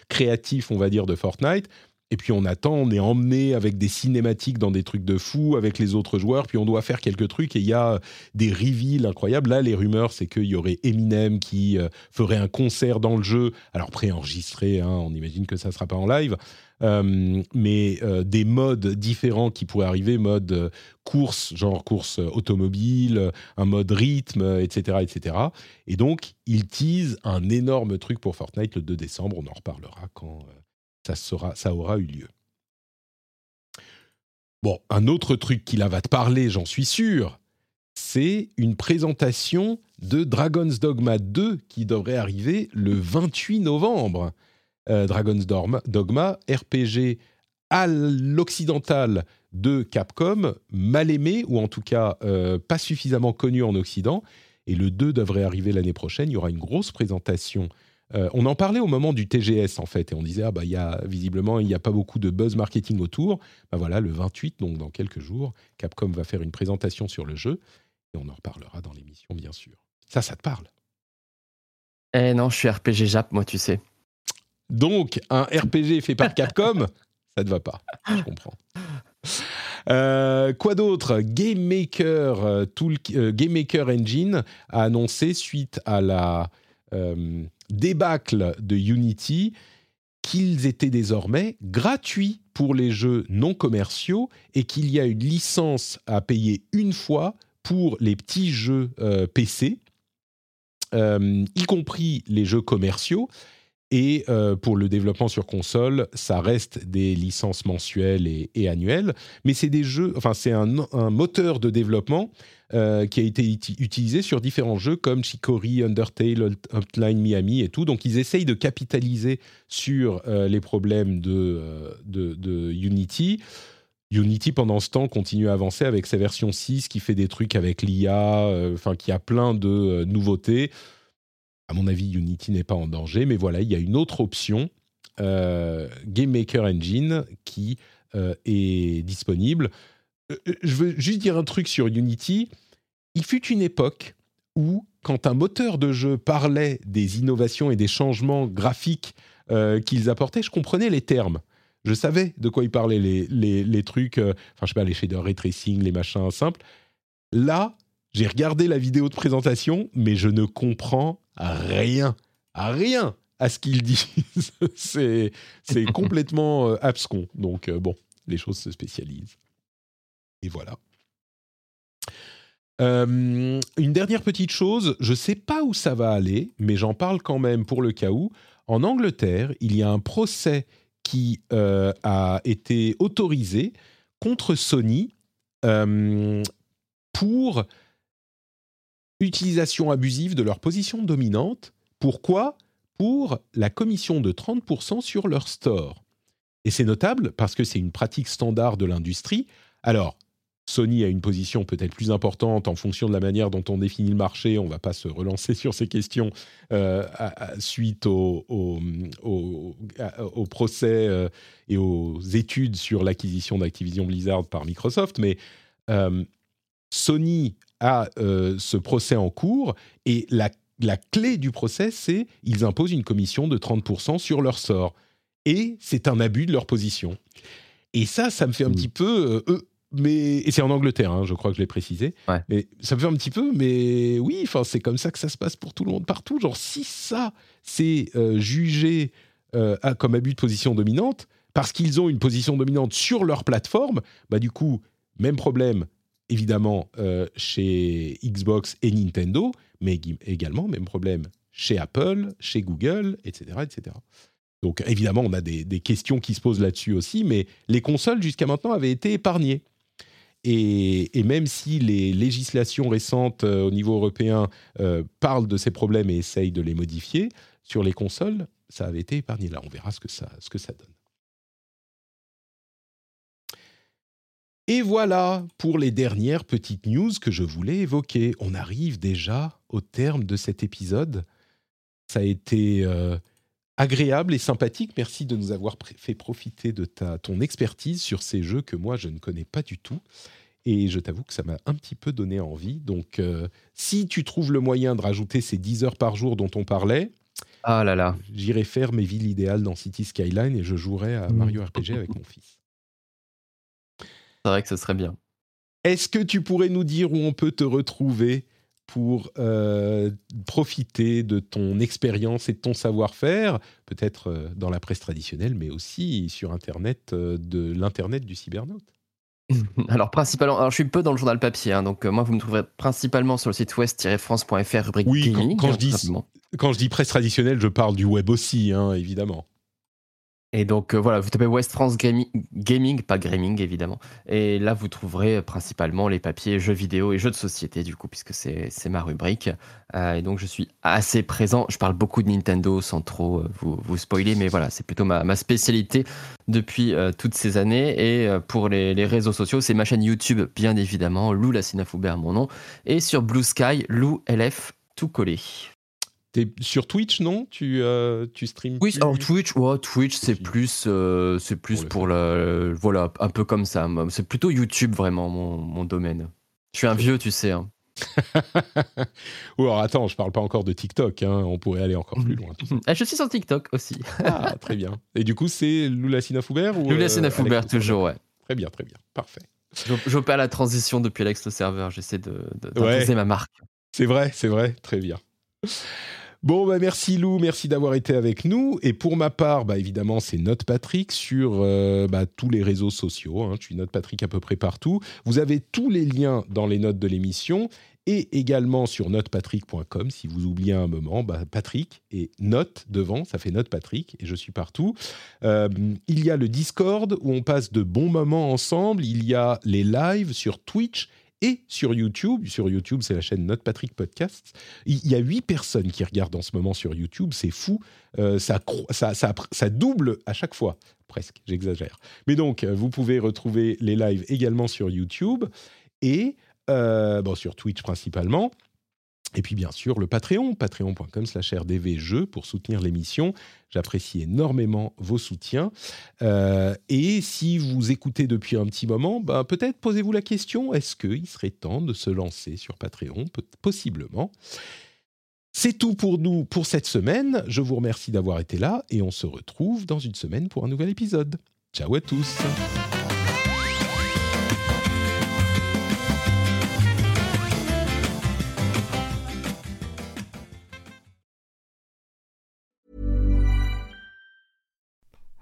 [SPEAKER 1] créatif, on va dire, de Fortnite. Et puis on attend, on est emmené avec des cinématiques dans des trucs de fou avec les autres joueurs, puis on doit faire quelques trucs et il y a des reveals incroyables. Là, les rumeurs, c'est qu'il y aurait Eminem qui euh, ferait un concert dans le jeu, alors préenregistré, hein, on imagine que ça ne sera pas en live, euh, mais euh, des modes différents qui pourraient arriver, mode course, genre course automobile, un mode rythme, etc., etc. Et donc, ils teasent un énorme truc pour Fortnite le 2 décembre, on en reparlera quand ça, sera, ça aura eu lieu. Bon, un autre truc qui là va te parler, j'en suis sûr, c'est une présentation de Dragon's Dogma 2 qui devrait arriver le 28 novembre. Euh, Dragon's Dogma, RPG à l'occidental de Capcom, mal aimé, ou en tout cas euh, pas suffisamment connu en Occident. Et le 2 devrait arriver l'année prochaine. Il y aura une grosse présentation euh, on en parlait au moment du TGS en fait, et on disait ah bah il y a visiblement il n'y a pas beaucoup de buzz marketing autour. Bah voilà, le 28 donc dans quelques jours, Capcom va faire une présentation sur le jeu et on en reparlera dans l'émission bien sûr. Ça, ça te parle?
[SPEAKER 2] Eh non, je suis RPG Jap, moi tu sais.
[SPEAKER 1] Donc un RPG fait par Capcom, ça ne va pas. Je comprends. quoi d'autre? Game Maker, Game Maker Engine a annoncé suite à la débâcle de Unity qu'ils étaient désormais gratuits pour les jeux non commerciaux et qu'il y a une licence à payer une fois pour les petits jeux euh, PC, euh, y compris les jeux commerciaux. Et euh, pour le développement sur console, ça reste des licences mensuelles et, annuelles. Mais c'est des jeux, enfin c'est un, moteur de développement euh, qui a été utilisé sur différents jeux comme Chicory, Undertale, Hotline Miami et tout. Donc ils essayent de capitaliser sur euh, les problèmes de, de, Unity. Unity, pendant ce temps, continue à avancer avec sa version 6 qui fait des trucs avec l'IA, enfin qui a plein de nouveautés à mon avis, Unity n'est pas en danger, mais voilà, il y a une autre option, euh, Game Maker Engine, qui euh, est disponible. Euh, je veux juste dire un truc sur Unity. Il fut une époque où, quand un moteur de jeu parlait des innovations et des changements graphiques qu'ils apportaient, je comprenais les termes. Je savais de quoi il parlait, les, les, les trucs, enfin, je sais pas, les shaders ray tracing, les machins simples. Là, j'ai regardé la vidéo de présentation, mais je ne comprends rien, rien à ce qu'ils disent. c'est, c'est complètement euh, abscon. Donc, euh, bon, les choses se spécialisent. Et voilà. Euh, une dernière petite chose, je ne sais pas où ça va aller, mais j'en parle quand même pour le cas où. En Angleterre, il y a un procès qui a été autorisé contre Sony pour utilisation abusive de leur position dominante. Pourquoi? Pour la commission de 30% sur leur store. Et c'est notable parce que c'est une pratique standard de l'industrie. Alors, Sony a une position peut-être plus importante en fonction de la manière dont on définit le marché. On ne va pas se relancer sur ces questions euh, suite au, procès euh, et aux études sur l'acquisition d'Activision Blizzard par Microsoft. Mais euh, Sony a ce procès en cours et la, clé du procès, c'est ils imposent une commission de 30% sur leur sort. Et c'est un abus de leur position. Et ça, ça me fait un mmh. petit peu... Euh, mais et c'est en Angleterre, hein, je crois que je l'ai précisé. Mais ça me fait un petit peu, mais oui, enfin c'est comme ça que ça se passe pour tout le monde partout. Genre si ça c'est euh, jugé comme abus de position dominante parce qu'ils ont une position dominante sur leur plateforme, bah du coup même problème, évidemment euh, chez Xbox et Nintendo, mais également, même problème, chez Apple, chez Google, etc. etc. Donc évidemment, on a des, questions qui se posent là-dessus aussi, mais les consoles jusqu'à maintenant avaient été épargnées. Et, même si les législations récentes euh, au niveau européen euh, parlent de ces problèmes et essayent de les modifier, sur les consoles, ça avait été épargné. Là, on verra ce que ça, donne. Et voilà pour les dernières petites news que je voulais évoquer. On arrive déjà au terme de cet épisode. Ça a été euh, agréable et sympathique. Merci de nous avoir fait profiter de ta, ton expertise sur ces jeux que moi je ne connais pas du tout. Et je t'avoue que ça m'a un petit peu donné envie. Donc, euh, si tu trouves le moyen de rajouter ces 10 heures par jour dont on parlait,
[SPEAKER 2] ah là là.
[SPEAKER 1] j'irai faire mes villes idéales dans City Skyline et je jouerai à Mario RPG avec mon fils.
[SPEAKER 2] C'est vrai que ce serait bien.
[SPEAKER 1] Est-ce que tu pourrais nous dire où on peut te retrouver? Pour euh, profiter de ton expérience et de ton savoir-faire, peut-être euh, dans la presse traditionnelle, mais aussi sur Internet, euh, de l'Internet du cybernaute
[SPEAKER 2] alors principalement, alors je suis peu dans le journal papier, hein, donc moi vous me trouverez principalement sur le site west-france.fr rubrique
[SPEAKER 1] oui,
[SPEAKER 2] gaming.
[SPEAKER 1] Quand, je dis, quand je dis presse traditionnelle, je parle du web aussi, hein, évidemment.
[SPEAKER 2] Et donc euh, voilà, vous tapez West France Gaming, pas Gaming évidemment. Et là, vous trouverez principalement les papiers jeux vidéo et jeux de société, du coup, puisque c'est ma rubrique. Euh, et donc, je suis assez présent. Je parle beaucoup de Nintendo sans trop euh, vous, spoiler, mais voilà, c'est plutôt ma, spécialité depuis toutes ces années. Et pour les, les réseaux sociaux, c'est ma chaîne YouTube, bien évidemment, Lou Lassina Foubert, mon nom. Et sur Blue Sky, Lou LF, tout collé.
[SPEAKER 1] T'es sur Twitch, non? Tu, euh, tu streams
[SPEAKER 2] Oui, alors Twitch, ouais, Twitch c'est plus, euh, c'est plus pour, le, voilà, un peu comme ça. C'est plutôt YouTube vraiment mon, mon, domaine. Je suis un vieux, tu sais. Hein.
[SPEAKER 1] Ou alors attends, je parle pas encore de TikTok, hein, on pourrait aller encore plus loin.
[SPEAKER 2] Ah, je suis sur TikTok aussi.
[SPEAKER 1] ah, très bien. Et du coup, c'est Lula Foubert ou
[SPEAKER 2] Lula euh, toujours, ouais.
[SPEAKER 1] Très bien, très bien, parfait.
[SPEAKER 2] J'opère la transition depuis Alex le serveur, j'essaie de, de ma marque.
[SPEAKER 1] C'est vrai, c'est vrai, très bien. Bon, bah merci Lou, merci d'avoir été avec nous. Et pour ma part, bah évidemment, c'est Note Patrick sur euh, bah, tous les réseaux sociaux. Hein. Je suis Note Patrick à peu près partout. Vous avez tous les liens dans les notes de l'émission et également sur notepatrick.com. Si vous oubliez un moment, bah, Patrick et note devant, ça fait note Patrick et je suis partout. Euh, il y a le Discord où on passe de bons moments ensemble. Il y a les lives sur Twitch et sur YouTube. Sur YouTube, c'est la chaîne Note Patrick Podcast. Il y a huit personnes qui regardent en ce moment sur YouTube. C'est fou. Euh, ça, ça, ça, double à chaque fois. Presque, j'exagère. Mais donc, vous pouvez retrouver les lives également sur YouTube et euh, bon, sur Twitch principalement. Et puis bien sûr le Patreon, patreon.com slash rdvjeux pour soutenir l'émission. J'apprécie énormément vos soutiens. Euh, et si vous écoutez depuis un petit moment, ben peut-être posez-vous la question, est-ce qu'il serait temps de se lancer sur Patreon? Possiblement. C'est tout pour nous pour cette semaine. Je vous remercie d'avoir été là et on se retrouve dans une semaine pour un nouvel épisode. Ciao à tous.